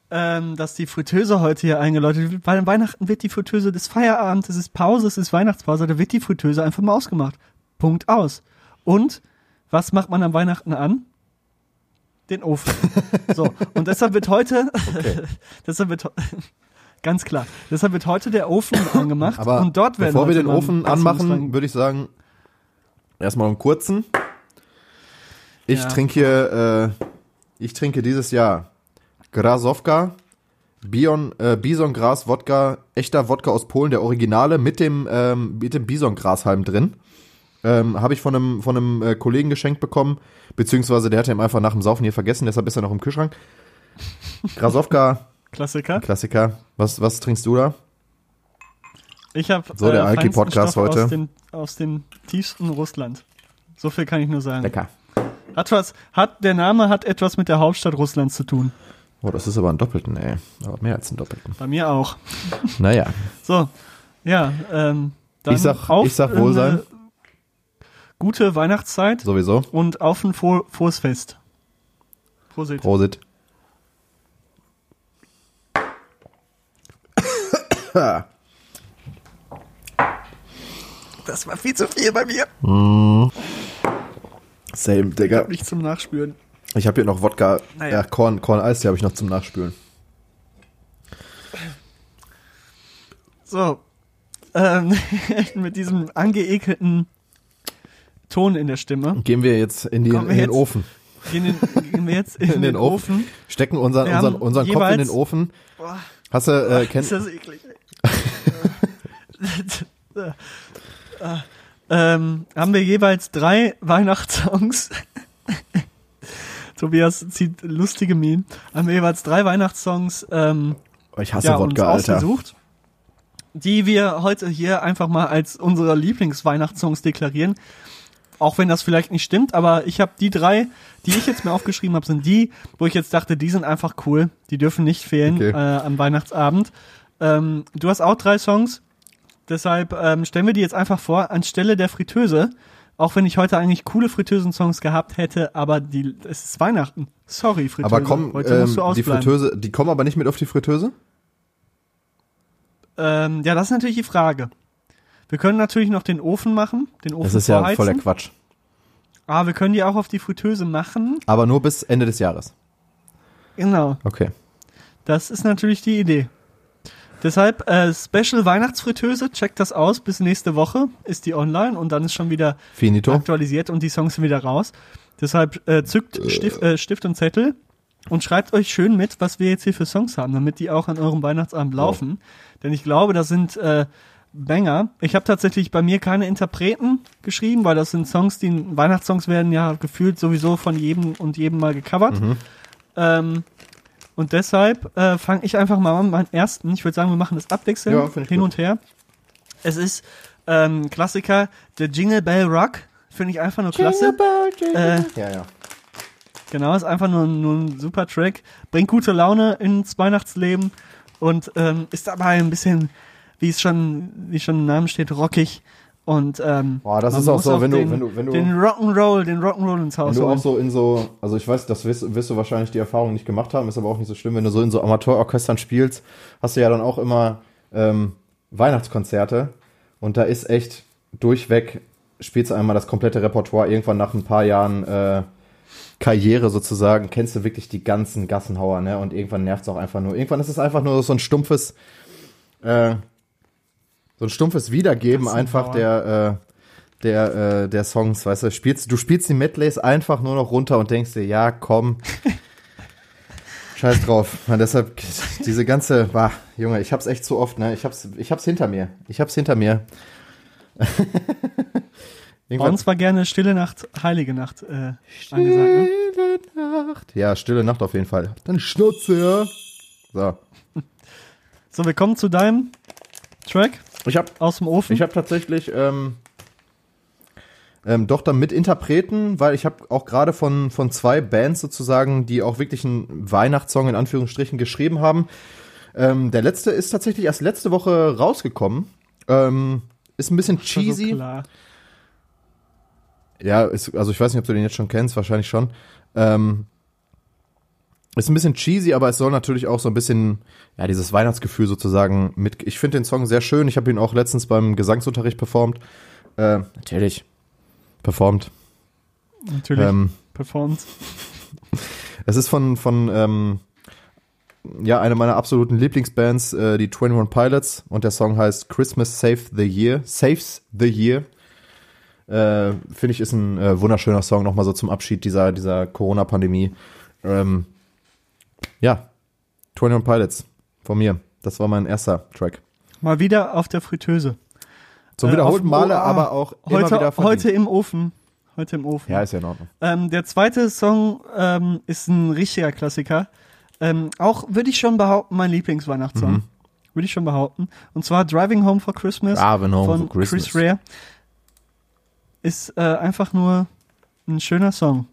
S2: ähm, dass die Fritteuse heute hier eingeläutet wird, weil an Weihnachten wird die Fritteuse des Feierabends, es ist Pause, es ist Weihnachtspause, da wird die Fritteuse einfach mal ausgemacht. Punkt aus. Und was macht man am Weihnachten an? Den Ofen. [LAUGHS] so, und deshalb wird heute, okay. [LAUGHS] deshalb wird, [LAUGHS] ganz klar, deshalb wird heute der Ofen angemacht
S1: Aber
S2: und dort werden
S1: Bevor wir den Ofen anmachen, würde ich sagen, erstmal einen kurzen. Ich ja. trinke, äh, ich trinke dieses Jahr Grasowka, Bion, äh, Bisongras Wodka, echter Wodka aus Polen, der Originale mit dem, ähm, mit dem Bisongrashalm drin. Ähm, Habe ich von einem, von einem äh, Kollegen geschenkt bekommen, beziehungsweise der hatte ihn einfach nach dem Saufen hier vergessen, deshalb ist er noch im Kühlschrank. Grasowka. [LAUGHS]
S2: Klassiker.
S1: Klassiker. Was, was trinkst du da?
S2: Ich habe
S1: so der äh, Alki-Podcast heute
S2: aus den, aus den tiefsten Russland. So viel kann ich nur sagen.
S1: Lecker.
S2: Hat was, hat der Name hat etwas mit der Hauptstadt Russlands zu tun.
S1: Oh, das ist aber ein Doppelten, ey. Aber mehr als ein Doppelten.
S2: Bei mir auch.
S1: Naja. [LAUGHS]
S2: So, ja. Ähm,
S1: dann ich sag, auf, ich sag Wohlsein. Äh,
S2: gute Weihnachtszeit.
S1: Sowieso.
S2: Und auf ein froh, frohes Fest.
S1: Prosit. Prosit. [COUGHS]
S2: Das war viel zu viel bei mir.
S1: Mm. Same, Digga.
S2: Nicht zum Nachspüren.
S1: Ich habe hier noch Wodka, naja. ja, Korn, Korn Eis, die habe ich noch zum Nachspülen.
S2: So, ähm, [LAUGHS] mit diesem angeekelten Ton in der Stimme.
S1: Gehen wir jetzt in, die, in den jetzt, Ofen.
S2: Gehen, in, gehen, wir jetzt [LAUGHS] in, in den, den, Ofen. Ofen.
S1: Stecken unseren, unseren, unseren Kopf in den Ofen. Boah, Hast du, äh, kennst
S2: Ist das eklig. [LAUGHS] ähm, haben wir jeweils drei Weihnachtssongs. [LAUGHS] Tobias zieht lustige Minen. Haben wir jeweils drei Weihnachtssongs ähm,
S1: ich hasse ja, Wodka, Alter. ausgesucht,
S2: die wir heute hier einfach mal als unsere Lieblingsweihnachtssongs deklarieren auch wenn das vielleicht nicht stimmt, aber ich habe die drei, die ich jetzt mir aufgeschrieben habe, sind die, wo ich jetzt dachte, die sind einfach cool, die dürfen nicht fehlen okay. äh, am Weihnachtsabend. Ähm, du hast auch drei Songs, deshalb ähm, stellen wir die jetzt einfach vor anstelle der Fritteuse. Auch wenn ich heute eigentlich coole Fritteusen-Songs gehabt hätte, aber die, es ist Weihnachten. Sorry,
S1: Fritteuse. Aber komm, ähm, die Fritteuse, die kommen aber nicht mit auf die Fritteuse?
S2: Ähm, ja, das ist natürlich die Frage. Wir können natürlich noch den Ofen machen, den Ofen
S1: Das ist vorheizen. ja voller Quatsch.
S2: Ah, wir können die auch auf die Fritteuse machen.
S1: Aber nur bis Ende des Jahres.
S2: Genau.
S1: Okay.
S2: Das ist natürlich die Idee. Deshalb äh, Special Weihnachtsfritteuse, checkt das aus. Bis nächste Woche ist die online und dann ist schon wieder
S1: Finito.
S2: aktualisiert und die Songs sind wieder raus. Deshalb äh, zückt Stift, äh, Stift und Zettel und schreibt euch schön mit, was wir jetzt hier für Songs haben, damit die auch an eurem Weihnachtsabend laufen. Oh. Denn ich glaube, da sind äh, Banger. Ich habe tatsächlich bei mir keine Interpreten geschrieben, weil das sind Songs, die Weihnachtssongs werden ja gefühlt sowieso von jedem und jedem mal gecovert.
S1: Mhm.
S2: Ähm, und deshalb äh, fange ich einfach mal an mit meinem ersten. Ich würde sagen, wir machen das abwechselnd
S1: Ja,
S2: hin
S1: gut.
S2: und her. Es ist ähm, Klassiker, der Jingle Bell Rock. Finde ich einfach nur klasse. Äh,
S1: ja, ja.
S2: Genau, ist einfach nur, nur ein super Track. Bringt gute Laune ins Weihnachtsleben und ähm, ist dabei ein bisschen, wie es schon, wie schon im Namen steht, rockig. Und ähm,
S1: Boah, das ist auch so, wenn du-
S2: den,
S1: wenn du- wenn du-
S2: den Rock'n'Roll, den Rock'n'Roll ins Haus
S1: Wenn du auch
S2: holen.
S1: so in so, also ich weiß, das wirst, wirst du wahrscheinlich die Erfahrung nicht gemacht haben, ist aber auch nicht so schlimm, wenn du so in so Amateurorchestern spielst, hast du ja dann auch immer ähm, Weihnachtskonzerte und da ist echt durchweg, spielst du einmal das komplette Repertoire, irgendwann nach ein paar Jahren äh, Karriere sozusagen, kennst du wirklich die ganzen Gassenhauer, ne? Und irgendwann nervt es auch einfach nur. Irgendwann ist es einfach nur so ein stumpfes, äh, so ein stumpfes Wiedergeben einfach der, äh, der, äh, der Songs, weißt du, spielst, du spielst die Medleys einfach nur noch runter und denkst dir, ja, komm, [LAUGHS] scheiß drauf. Und deshalb, diese ganze, bah, Junge, ich hab's echt zu oft, ne, ich hab's, ich hab's hinter mir, ich hab's hinter mir. [LAUGHS]
S2: Bei uns war gerne Stille Nacht, Heilige Nacht äh, angesagt. Ne?
S1: Stille Nacht. Ja, stille Nacht auf jeden Fall. Dann Schnutze, ja. So. [LAUGHS]
S2: So, wir kommen zu deinem Track
S1: Ich hab,
S2: aus dem Ofen.
S1: Ich habe tatsächlich ähm, ähm, doch dann mit Interpreten, weil ich habe auch gerade von, von zwei Bands sozusagen, die auch wirklich einen Weihnachtssong in Anführungsstrichen geschrieben haben. Ähm, der letzte ist tatsächlich erst letzte Woche rausgekommen. Ähm, ist ein bisschen
S2: war
S1: cheesy.
S2: So.
S1: Ja, ist, also ich weiß nicht, ob du den jetzt schon kennst, wahrscheinlich schon. Ähm, ist ein bisschen cheesy, aber es soll natürlich auch so ein bisschen, ja, dieses Weihnachtsgefühl sozusagen mit. Ich finde den Song sehr schön. Ich habe ihn auch letztens beim Gesangsunterricht performt. Äh, natürlich. Performt.
S2: Natürlich.
S1: Ähm,
S2: Performance. [LAUGHS]
S1: es ist von, von ähm, ja, einer meiner absoluten Lieblingsbands, äh, die 21 Pilots. Und der Song heißt Christmas Save the Year. Saves the Year. Äh, Finde ich, ist ein äh, wunderschöner Song, nochmal so zum Abschied dieser, dieser Corona-Pandemie. Ähm, ja, 21 Pilots von mir. Das war mein erster Track.
S2: Mal wieder auf der Fritteuse.
S1: Zum
S2: Äh,
S1: wiederholten Male, aber auch immer
S2: Heute,
S1: wieder verdient.
S2: heute im Ofen. Heute im Ofen.
S1: Ja, ist ja in Ordnung.
S2: Ähm, der zweite Song ähm, ist ein richtiger Klassiker. Ähm, auch würde ich schon behaupten, mein Lieblingsweihnachtssong.
S1: Mhm.
S2: Würde ich schon behaupten. Und zwar Driving Home for Christmas
S1: Driving Home
S2: von
S1: for Christmas.
S2: Chris Rea. Ist äh, einfach nur ein schöner Song.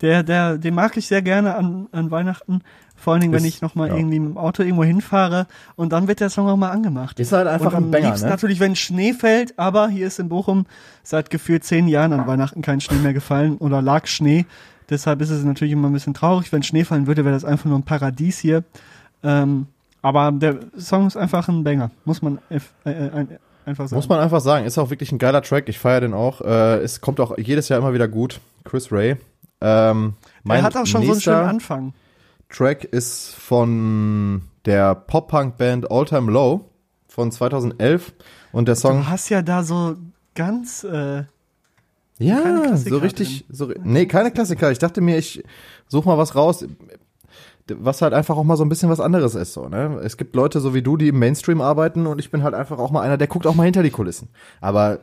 S2: Der, der, den mag ich sehr gerne an, an Weihnachten. Vor allen Dingen, wenn
S1: Ist-
S2: ich nochmal
S1: ja.
S2: irgendwie mit dem Auto irgendwo hinfahre und dann wird der Song auch mal angemacht.
S1: Ist halt einfach
S2: und
S1: ein Banger, ne?
S2: natürlich, wenn Schnee fällt, aber hier ist in Bochum seit gefühlt zehn Jahren an Weihnachten kein Schnee mehr gefallen oder lag Schnee. Deshalb ist es natürlich immer ein bisschen traurig. Wenn Schnee fallen würde, wäre das einfach nur ein Paradies hier. Ähm, aber der Song ist einfach ein Banger, muss man äh, äh, ein- einfach sagen.
S1: Muss man einfach sagen, ist auch wirklich ein geiler Track. Ich feiere den auch. Äh, es kommt auch jedes Jahr immer wieder gut. Chris Ray. Ähm,
S2: er hat auch schon so einen schönen Anfang.
S1: Track ist von der Pop-Punk-Band All Time Low von 2011 und der Song
S2: Du hast ja da so ganz, äh,
S1: ja so richtig so nee keine Klassiker. Ich dachte mir, ich such mal was raus, was halt einfach auch mal so ein bisschen was anderes ist so. Ne? Es gibt Leute so wie du, die im Mainstream arbeiten und ich bin halt einfach auch mal einer, der guckt auch mal hinter die Kulissen. Aber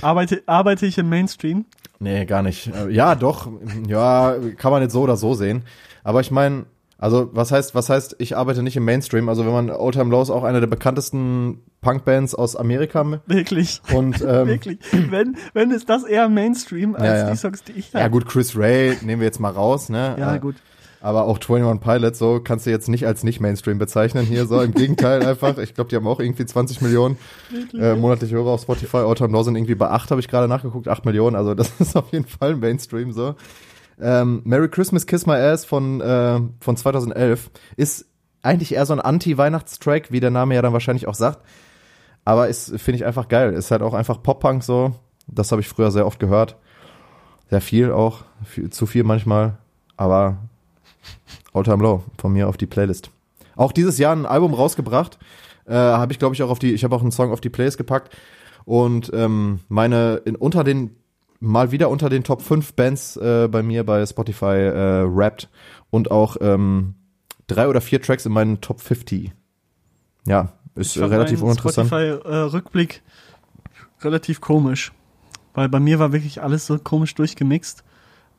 S2: arbeite, arbeite ich im Mainstream.
S1: Nee, gar nicht. Äh, Ja, doch. Ja, kann man jetzt so oder so sehen. Aber ich meine, also was heißt, was heißt, ich arbeite nicht im Mainstream? Also wenn man Old Time Low ist auch eine der bekanntesten Punkbands aus Amerika
S2: Wirklich.
S1: und [LAUGHS] ähm,
S2: Wirklich. Wenn, wenn ist das eher Mainstream als
S1: Ja, ja.
S2: die Songs, die ich
S1: ja gut, Chris Ray nehmen wir jetzt mal raus, ne?
S2: Ja,
S1: Äh,
S2: gut.
S1: Aber auch 21 Pilots, so kannst du jetzt nicht als nicht Mainstream bezeichnen hier, so im Gegenteil [LAUGHS] einfach. Ich glaube, die haben auch irgendwie 20 Millionen äh, monatliche Hörer auf Spotify. Old Time Low sind irgendwie bei 8, habe ich gerade nachgeguckt, 8 Millionen. Also das [LAUGHS] ist auf jeden Fall Mainstream so. Ähm, Merry Christmas Kiss My Ass von, äh, von 2011 ist eigentlich eher so ein Anti-Weihnachtstrack, wie der Name ja dann wahrscheinlich auch sagt. Aber ist, finde ich einfach geil. Ist halt auch einfach Pop-Punk so. Das habe ich früher sehr oft gehört. Sehr viel auch. Viel, zu viel manchmal. Aber All Time Low von mir auf die Playlist. Auch dieses Jahr ein Album rausgebracht. Äh, habe ich, glaube ich, auch auf die, ich habe auch einen Song auf die Playlist gepackt. Und ähm, meine, in, unter den, mal wieder unter den Top 5 Bands äh, bei mir bei Spotify äh, rappt und auch ähm, drei oder vier Tracks in meinen Top 50. Ja, ist
S2: fand
S1: relativ uninteressant.
S2: Spotify-Rückblick relativ komisch. Weil bei mir war wirklich alles so komisch durchgemixt.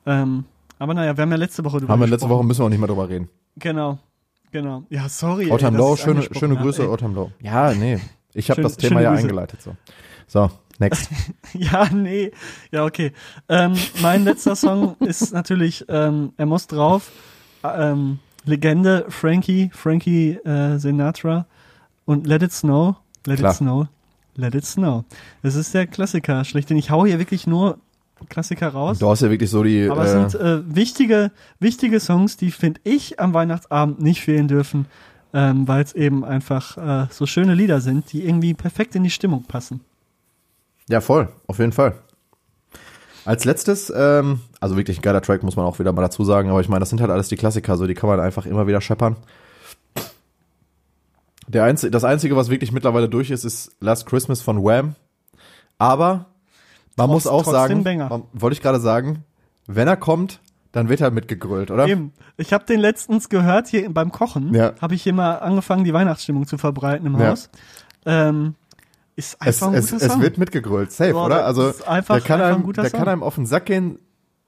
S2: Ähm, aber naja, wir haben ja letzte Woche drüber
S1: Haben wir letzte. Woche, müssen wir auch nicht mehr drüber reden.
S2: Genau. Genau. Ja, sorry. dass
S1: Low, schöne, schöne Grüße. Oldtime Low. Ja, nee. Ich habe das Thema ja eingeleitet. So, so next. [LAUGHS]
S2: Ja, nee. Ja, okay. Ähm, mein letzter Song [LAUGHS] ist natürlich, ähm, er muss drauf. Ähm, Legende, Frankie, Frankie äh, Sinatra und Let It Snow. Let
S1: Klar.
S2: It Snow. Let It Snow. Das ist der Klassiker schlechthin. Ich hau hier wirklich nur Klassiker raus.
S1: Du hast ja wirklich so die.
S2: Aber es
S1: äh,
S2: sind äh, wichtige, wichtige Songs, die, finde ich, am Weihnachtsabend nicht fehlen dürfen, ähm, weil es eben einfach äh, so schöne Lieder sind, die irgendwie perfekt in die Stimmung passen.
S1: Ja, voll, auf jeden Fall. Als letztes, ähm, also wirklich ein geiler Track, muss man auch wieder mal dazu sagen, aber ich meine, das sind halt alles die Klassiker, so die kann man einfach immer wieder scheppern. Der Einz das Einzige, was wirklich mittlerweile durch ist, ist Last Christmas von Wham. Aber man
S2: Trotz-
S1: muss auch sagen, man- wollte ich gerade sagen, wenn er kommt, dann wird er mitgegrölt, oder?
S2: Eben. Ich habe den letztens gehört hier beim Kochen.
S1: Ja.
S2: Habe ich hier mal angefangen, die Weihnachtsstimmung zu verbreiten im
S1: Ja.
S2: Haus. Ähm, ist
S1: Es,
S2: einfach
S1: es,
S2: ein guter
S1: es
S2: Song.
S1: wird mitgegrölt, safe,
S2: Boah,
S1: oder? Also
S2: einfach-
S1: der kann
S2: ein
S1: einem,
S2: guter
S1: der
S2: Song.
S1: kann einem auf den Sack gehen,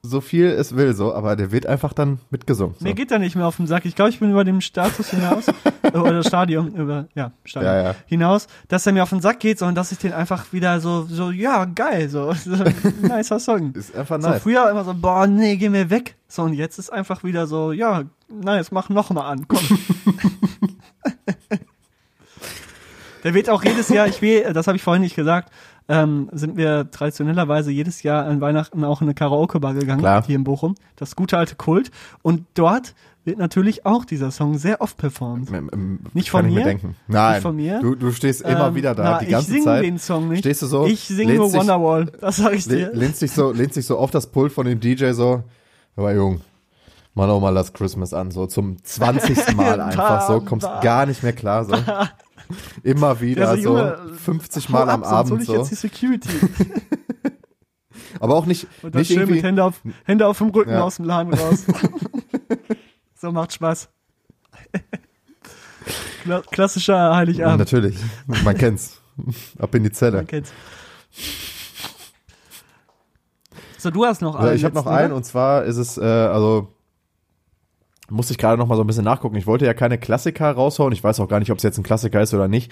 S1: so viel es will, so, aber der wird einfach dann mitgesungen. So.
S2: Mir geht er nicht mehr auf den Sack. Ich glaube, ich bin über dem Status hinaus, [LAUGHS] äh, oder Stadium, über, ja, Stadion
S1: Ja, ja.
S2: hinaus, dass er mir auf den Sack geht, sondern dass ich den einfach wieder so, so, ja, geil, so, [LAUGHS] so nicer Song.
S1: Ist einfach
S2: So
S1: nice.
S2: früher immer so, boah, nee, geh mir weg. So, und jetzt ist einfach wieder so, ja, nice, mach noch mal an, komm. [LAUGHS] Der wird auch jedes Jahr, ich will, das habe ich vorhin nicht gesagt, ähm, sind wir traditionellerweise jedes Jahr an Weihnachten auch in eine Karaoke-Bar gegangen,
S1: Klar.
S2: hier in Bochum. Das gute alte Kult. Und dort wird natürlich auch dieser Song sehr oft performt.
S1: Ähm, ähm,
S2: Nicht von mir?
S1: denken. Nein,
S2: Nicht von mir?
S1: Du, du stehst immer
S2: Ähm,
S1: wieder da,
S2: na,
S1: die ganze
S2: ich singe
S1: Zeit.
S2: den Song nicht.
S1: Stehst du so,
S2: Ich singe nur Wonderwall, das sag ich dir.
S1: lehnst dich so, lehnst dich so auf das Pult von dem DJ so, aber Jung, mach doch mal Last Christmas an, so zum 20. Mal [LAUGHS] einfach so, kommst gar nicht mehr klar, so. [LAUGHS] Immer wieder,
S2: Der
S1: so
S2: Junge,
S1: 50
S2: hau
S1: Mal
S2: ab,
S1: am
S2: hol
S1: Abend
S2: ich
S1: so.
S2: jetzt die Security. [LAUGHS]
S1: Aber auch nicht,
S2: Und dann
S1: nicht
S2: schön
S1: irgendwie,
S2: mit Hände auf, Hände auf dem Rücken
S1: Ja.
S2: aus dem Laden raus. [LAUGHS] so macht Spaß. Kla klassischer Heiligabend.
S1: natürlich, man kennt's. Ab in die Zelle.
S2: Man kennt's. So, du hast noch einen.
S1: ich habe noch einen
S2: ne?
S1: und zwar ist es, äh, also musste ich gerade noch mal so ein bisschen nachgucken. Ich wollte ja keine Klassiker raushauen. Ich weiß auch gar nicht, ob es jetzt ein Klassiker ist oder nicht.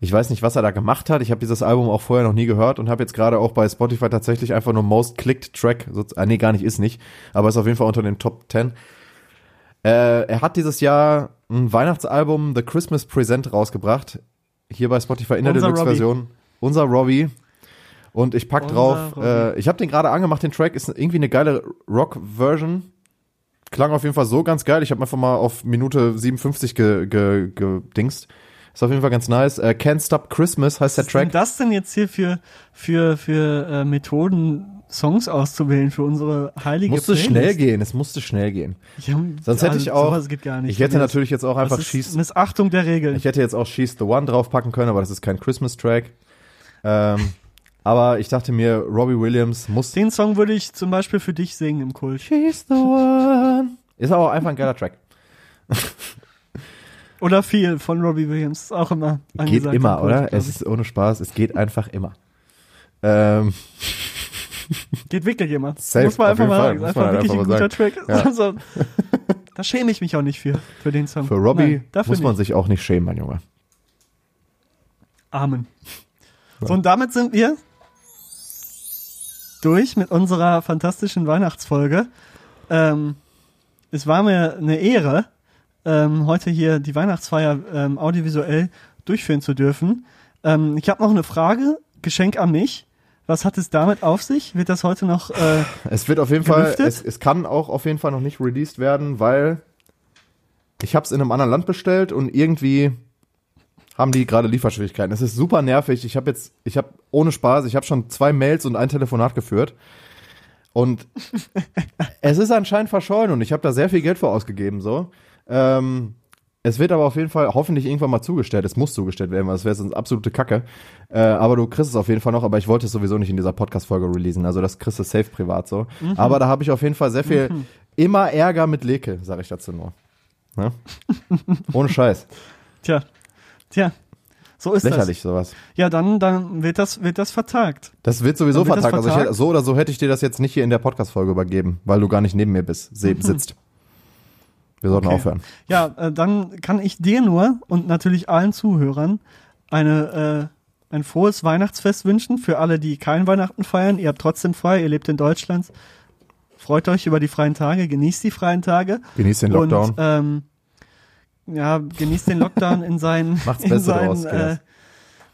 S1: Ich weiß nicht, was er da gemacht hat. Ich habe dieses Album auch vorher noch nie gehört und habe jetzt gerade auch bei Spotify tatsächlich einfach nur Most Clicked Track. So, ah, nee, gar nicht, ist nicht. Aber ist auf jeden Fall unter den Top 10. Äh, er hat dieses Jahr ein Weihnachtsalbum The Christmas Present rausgebracht. Hier bei Spotify in der Deluxe-Version. Unser Robbie. Und ich pack
S2: Unser
S1: drauf, äh, ich habe den gerade angemacht, den Track ist irgendwie eine geile Rock-Version. Klang auf jeden Fall so ganz geil. Ich habe einfach mal auf Minute 57 ge, ge, gedingst. Ist auf jeden Fall ganz nice. Äh, Can't Stop Christmas heißt der
S2: Was sind
S1: Track.
S2: das denn jetzt hier für, für, für äh, Methoden, Songs auszuwählen für unsere heilige
S1: Musste
S2: Playlist?
S1: schnell gehen, es musste schnell gehen.
S2: Ja,
S1: Sonst hätte ich auch-. Ich hätte natürlich jetzt auch einfach
S2: ist
S1: She's,
S2: Missachtung der Regeln.
S1: ich hätte jetzt auch She's the One draufpacken können, aber das ist kein Christmas-Track. Ähm, aber ich dachte mir, Robbie Williams muss
S2: Den Song würde ich zum Beispiel für dich singen im Kult.
S1: She's the One. Ist aber auch einfach ein geiler Track. [LAUGHS]
S2: Oder viel von Robbie Williams. Ist auch immer
S1: Geht immer,
S2: im Kult,
S1: oder? Es ist ohne Spaß, es geht einfach immer. Ähm, [LAUGHS]
S2: Geht wirklich immer.
S1: Safe,
S2: muss man einfach mal sagen. Einfach
S1: man
S2: wirklich ein
S1: einfach
S2: guter
S1: mal
S2: Track.
S1: Ja. [LAUGHS]
S2: Also, da schäme ich mich auch nicht für, für den Song.
S1: für Robbie
S2: Nein, dafür
S1: muss man
S2: nicht.
S1: sich auch nicht schämen, mein Junge.
S2: Amen. So, und damit sind wir durch mit unserer fantastischen Weihnachtsfolge. Ähm, es war mir eine Ehre, ähm, heute hier die Weihnachtsfeier ähm, audiovisuell durchführen zu dürfen. Ähm, ich habe noch eine Frage, Geschenk an mich. Was hat es damit auf sich? Wird das heute noch äh,
S1: Es wird auf jeden Fall,
S2: Gelüftet?
S1: es, es kann auch auf jeden Fall noch nicht released werden, weil ich habe es in einem anderen Land bestellt und irgendwie haben die gerade Lieferschwierigkeiten. Es ist super nervig. Ich habe jetzt, ich habe ohne Spaß, ich habe schon zwei Mails und ein Telefonat geführt. Und [LAUGHS] es ist anscheinend verschollen und ich habe da sehr viel Geld für ausgegeben. So, ähm, es wird aber auf jeden Fall hoffentlich irgendwann mal zugestellt. Es muss zugestellt werden, weil es wäre sonst absolute Kacke. Äh, aber du kriegst es auf jeden Fall noch. Aber ich wollte es sowieso nicht in dieser Podcast-Folge releasen. Also das kriegst du safe privat so. Aber da habe ich auf jeden Fall sehr viel, immer Ärger mit Leke, sage ich dazu nur. Ne? [LAUGHS] Ohne Scheiß.
S2: Tja, tja. So ist
S1: Lächerlich sowas.
S2: das. Ja, dann, dann wird das, wird das vertagt.
S1: Das wird sowieso
S2: wird das
S1: vertagt. Also
S2: vertagt?
S1: hätte- so oder so hätte ich dir das jetzt nicht hier in der Podcast-Folge übergeben, weil du gar nicht neben mir bist, se- sitzt. Wir sollten
S2: Okay.
S1: aufhören.
S2: Ja, äh, dann kann ich dir nur und natürlich allen Zuhörern eine, äh, ein frohes Weihnachtsfest wünschen. Für alle, die kein Weihnachten feiern. Ihr habt trotzdem frei, ihr lebt in Deutschland. Freut euch über die freien Tage, genießt die freien Tage.
S1: Genießt den Lockdown.
S2: Und, ähm, ja, genießt den Lockdown in seinen, [LAUGHS] in seinen
S1: draus,
S2: äh,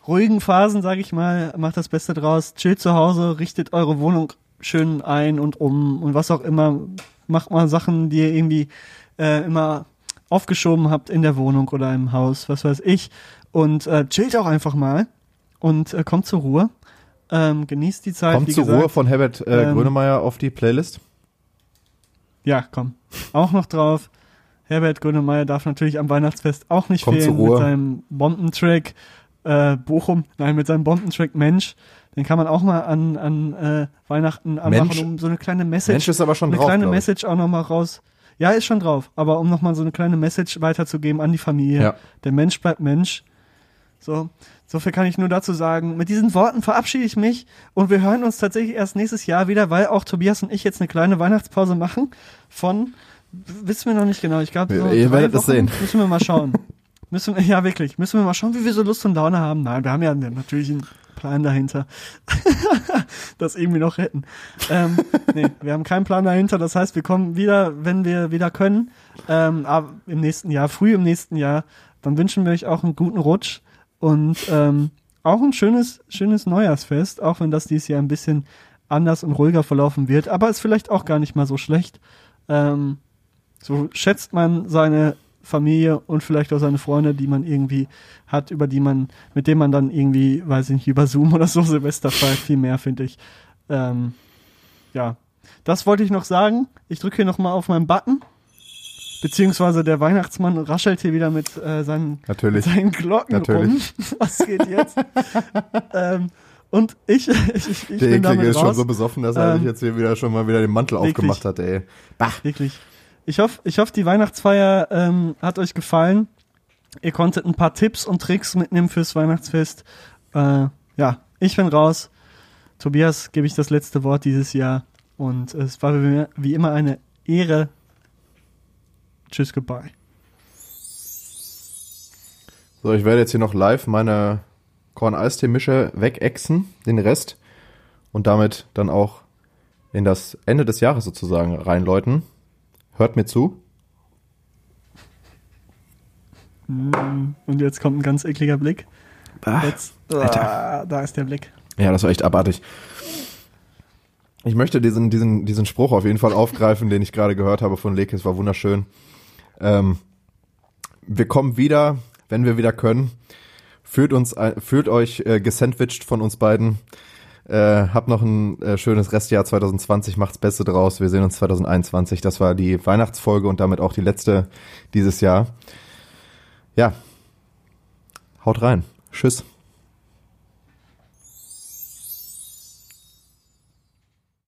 S2: ruhigen Phasen, sage ich mal. Macht das Beste draus. Chillt zu Hause, richtet eure Wohnung schön ein und um und was auch immer. Macht mal Sachen, die ihr irgendwie äh, immer aufgeschoben habt in der Wohnung oder im Haus, was weiß ich. Und äh, chillt auch einfach mal und äh, kommt zur Ruhe. Ähm, genießt die Zeit.
S1: Kommt zur
S2: gesagt.
S1: Ruhe von Herbert äh,
S2: ähm,
S1: Grönemeyer auf die Playlist.
S2: Ja, komm. Auch noch drauf. Herbert Grönemeyer darf natürlich am Weihnachtsfest auch nicht
S1: Kommt
S2: fehlen mit seinem Bombentrack äh, Bochum, nein, mit seinem Bombentrack Mensch. Den kann man auch mal an, an äh, Weihnachten anmachen, um so eine kleine Message,
S1: Mensch ist aber schon
S2: eine
S1: drauf,
S2: kleine
S1: glaub ich.
S2: Message auch noch mal raus. Ja, ist schon drauf, aber um noch mal so eine kleine Message weiterzugeben an die Familie.
S1: Ja.
S2: Der Mensch bleibt Mensch. So, so viel kann ich nur dazu sagen. Mit diesen Worten verabschiede ich mich und wir hören uns tatsächlich erst nächstes Jahr wieder, weil auch Tobias und ich jetzt eine kleine Weihnachtspause machen von, wissen wir noch nicht genau, ich glaube, so
S1: Ihr werdet
S2: Wochen
S1: sehen.
S2: müssen wir mal schauen. [LAUGHS] müssen wir, ja wirklich, müssen wir mal schauen, wie wir so Lust und Laune haben. Nein, wir haben ja natürlich einen Plan dahinter, [LAUGHS] das irgendwie noch retten. Ähm, nee, wir haben keinen Plan dahinter, das heißt, wir kommen wieder, wenn wir wieder können, ähm, aber im nächsten Jahr, früh im nächsten Jahr, dann wünschen wir euch auch einen guten Rutsch und ähm, auch ein schönes, schönes Neujahrsfest, auch wenn das dieses Jahr ein bisschen anders und ruhiger verlaufen wird, aber ist vielleicht auch gar nicht mal so schlecht. Ähm, so schätzt man seine Familie und vielleicht auch seine Freunde, die man irgendwie hat, über die man, mit denen man dann irgendwie, weiß ich nicht, über Zoom oder so Silvester feiert, viel mehr, finde ich. Ähm, ja, das wollte ich noch sagen. Ich drücke hier nochmal auf meinen Button. Beziehungsweise der Weihnachtsmann raschelt hier wieder mit äh, seinen,
S1: Natürlich.
S2: seinen Glocken
S1: Natürlich.
S2: rum. [LAUGHS] Was geht jetzt? ähm, und ich, [LAUGHS] ich, ich, ich
S1: Der
S2: bin damit
S1: ist
S2: raus.
S1: schon so besoffen, dass er
S2: Ähm,
S1: sich jetzt hier wieder schon mal wieder den Mantel
S2: wirklich.
S1: aufgemacht hat, ey. Bah.
S2: Wirklich. Ich hoffe, ich hoffe, die Weihnachtsfeier ähm, hat euch gefallen. Ihr konntet ein paar Tipps und Tricks mitnehmen fürs Weihnachtsfest. Äh, ja, ich bin raus. Tobias gebe ich das letzte Wort dieses Jahr. Und es war wie, immer eine Ehre. Tschüss, goodbye.
S1: So, ich werde jetzt hier noch live meine Korn-Eistee-Mische wegexen, den Rest, und damit dann auch in das Ende des Jahres sozusagen reinläuten. Hört mir zu.
S2: Mm, Und jetzt kommt ein ganz ekliger Blick. Jetzt, ah, da ist der Blick.
S1: Ja, das war echt abartig. Ich möchte diesen, diesen, diesen Spruch auf jeden Fall aufgreifen, den ich gerade gehört habe von Leke. Es war wunderschön. Ähm, wir kommen wieder, wenn wir wieder können. Fühlt uns, ein- fühlt euch äh, gesandwiched von uns beiden. Äh, habt noch ein äh, schönes Restjahr 2020, macht's Beste draus. Wir sehen uns 2021. Das war die Weihnachtsfolge und damit auch die letzte dieses Jahr. Ja. Haut rein. Tschüss.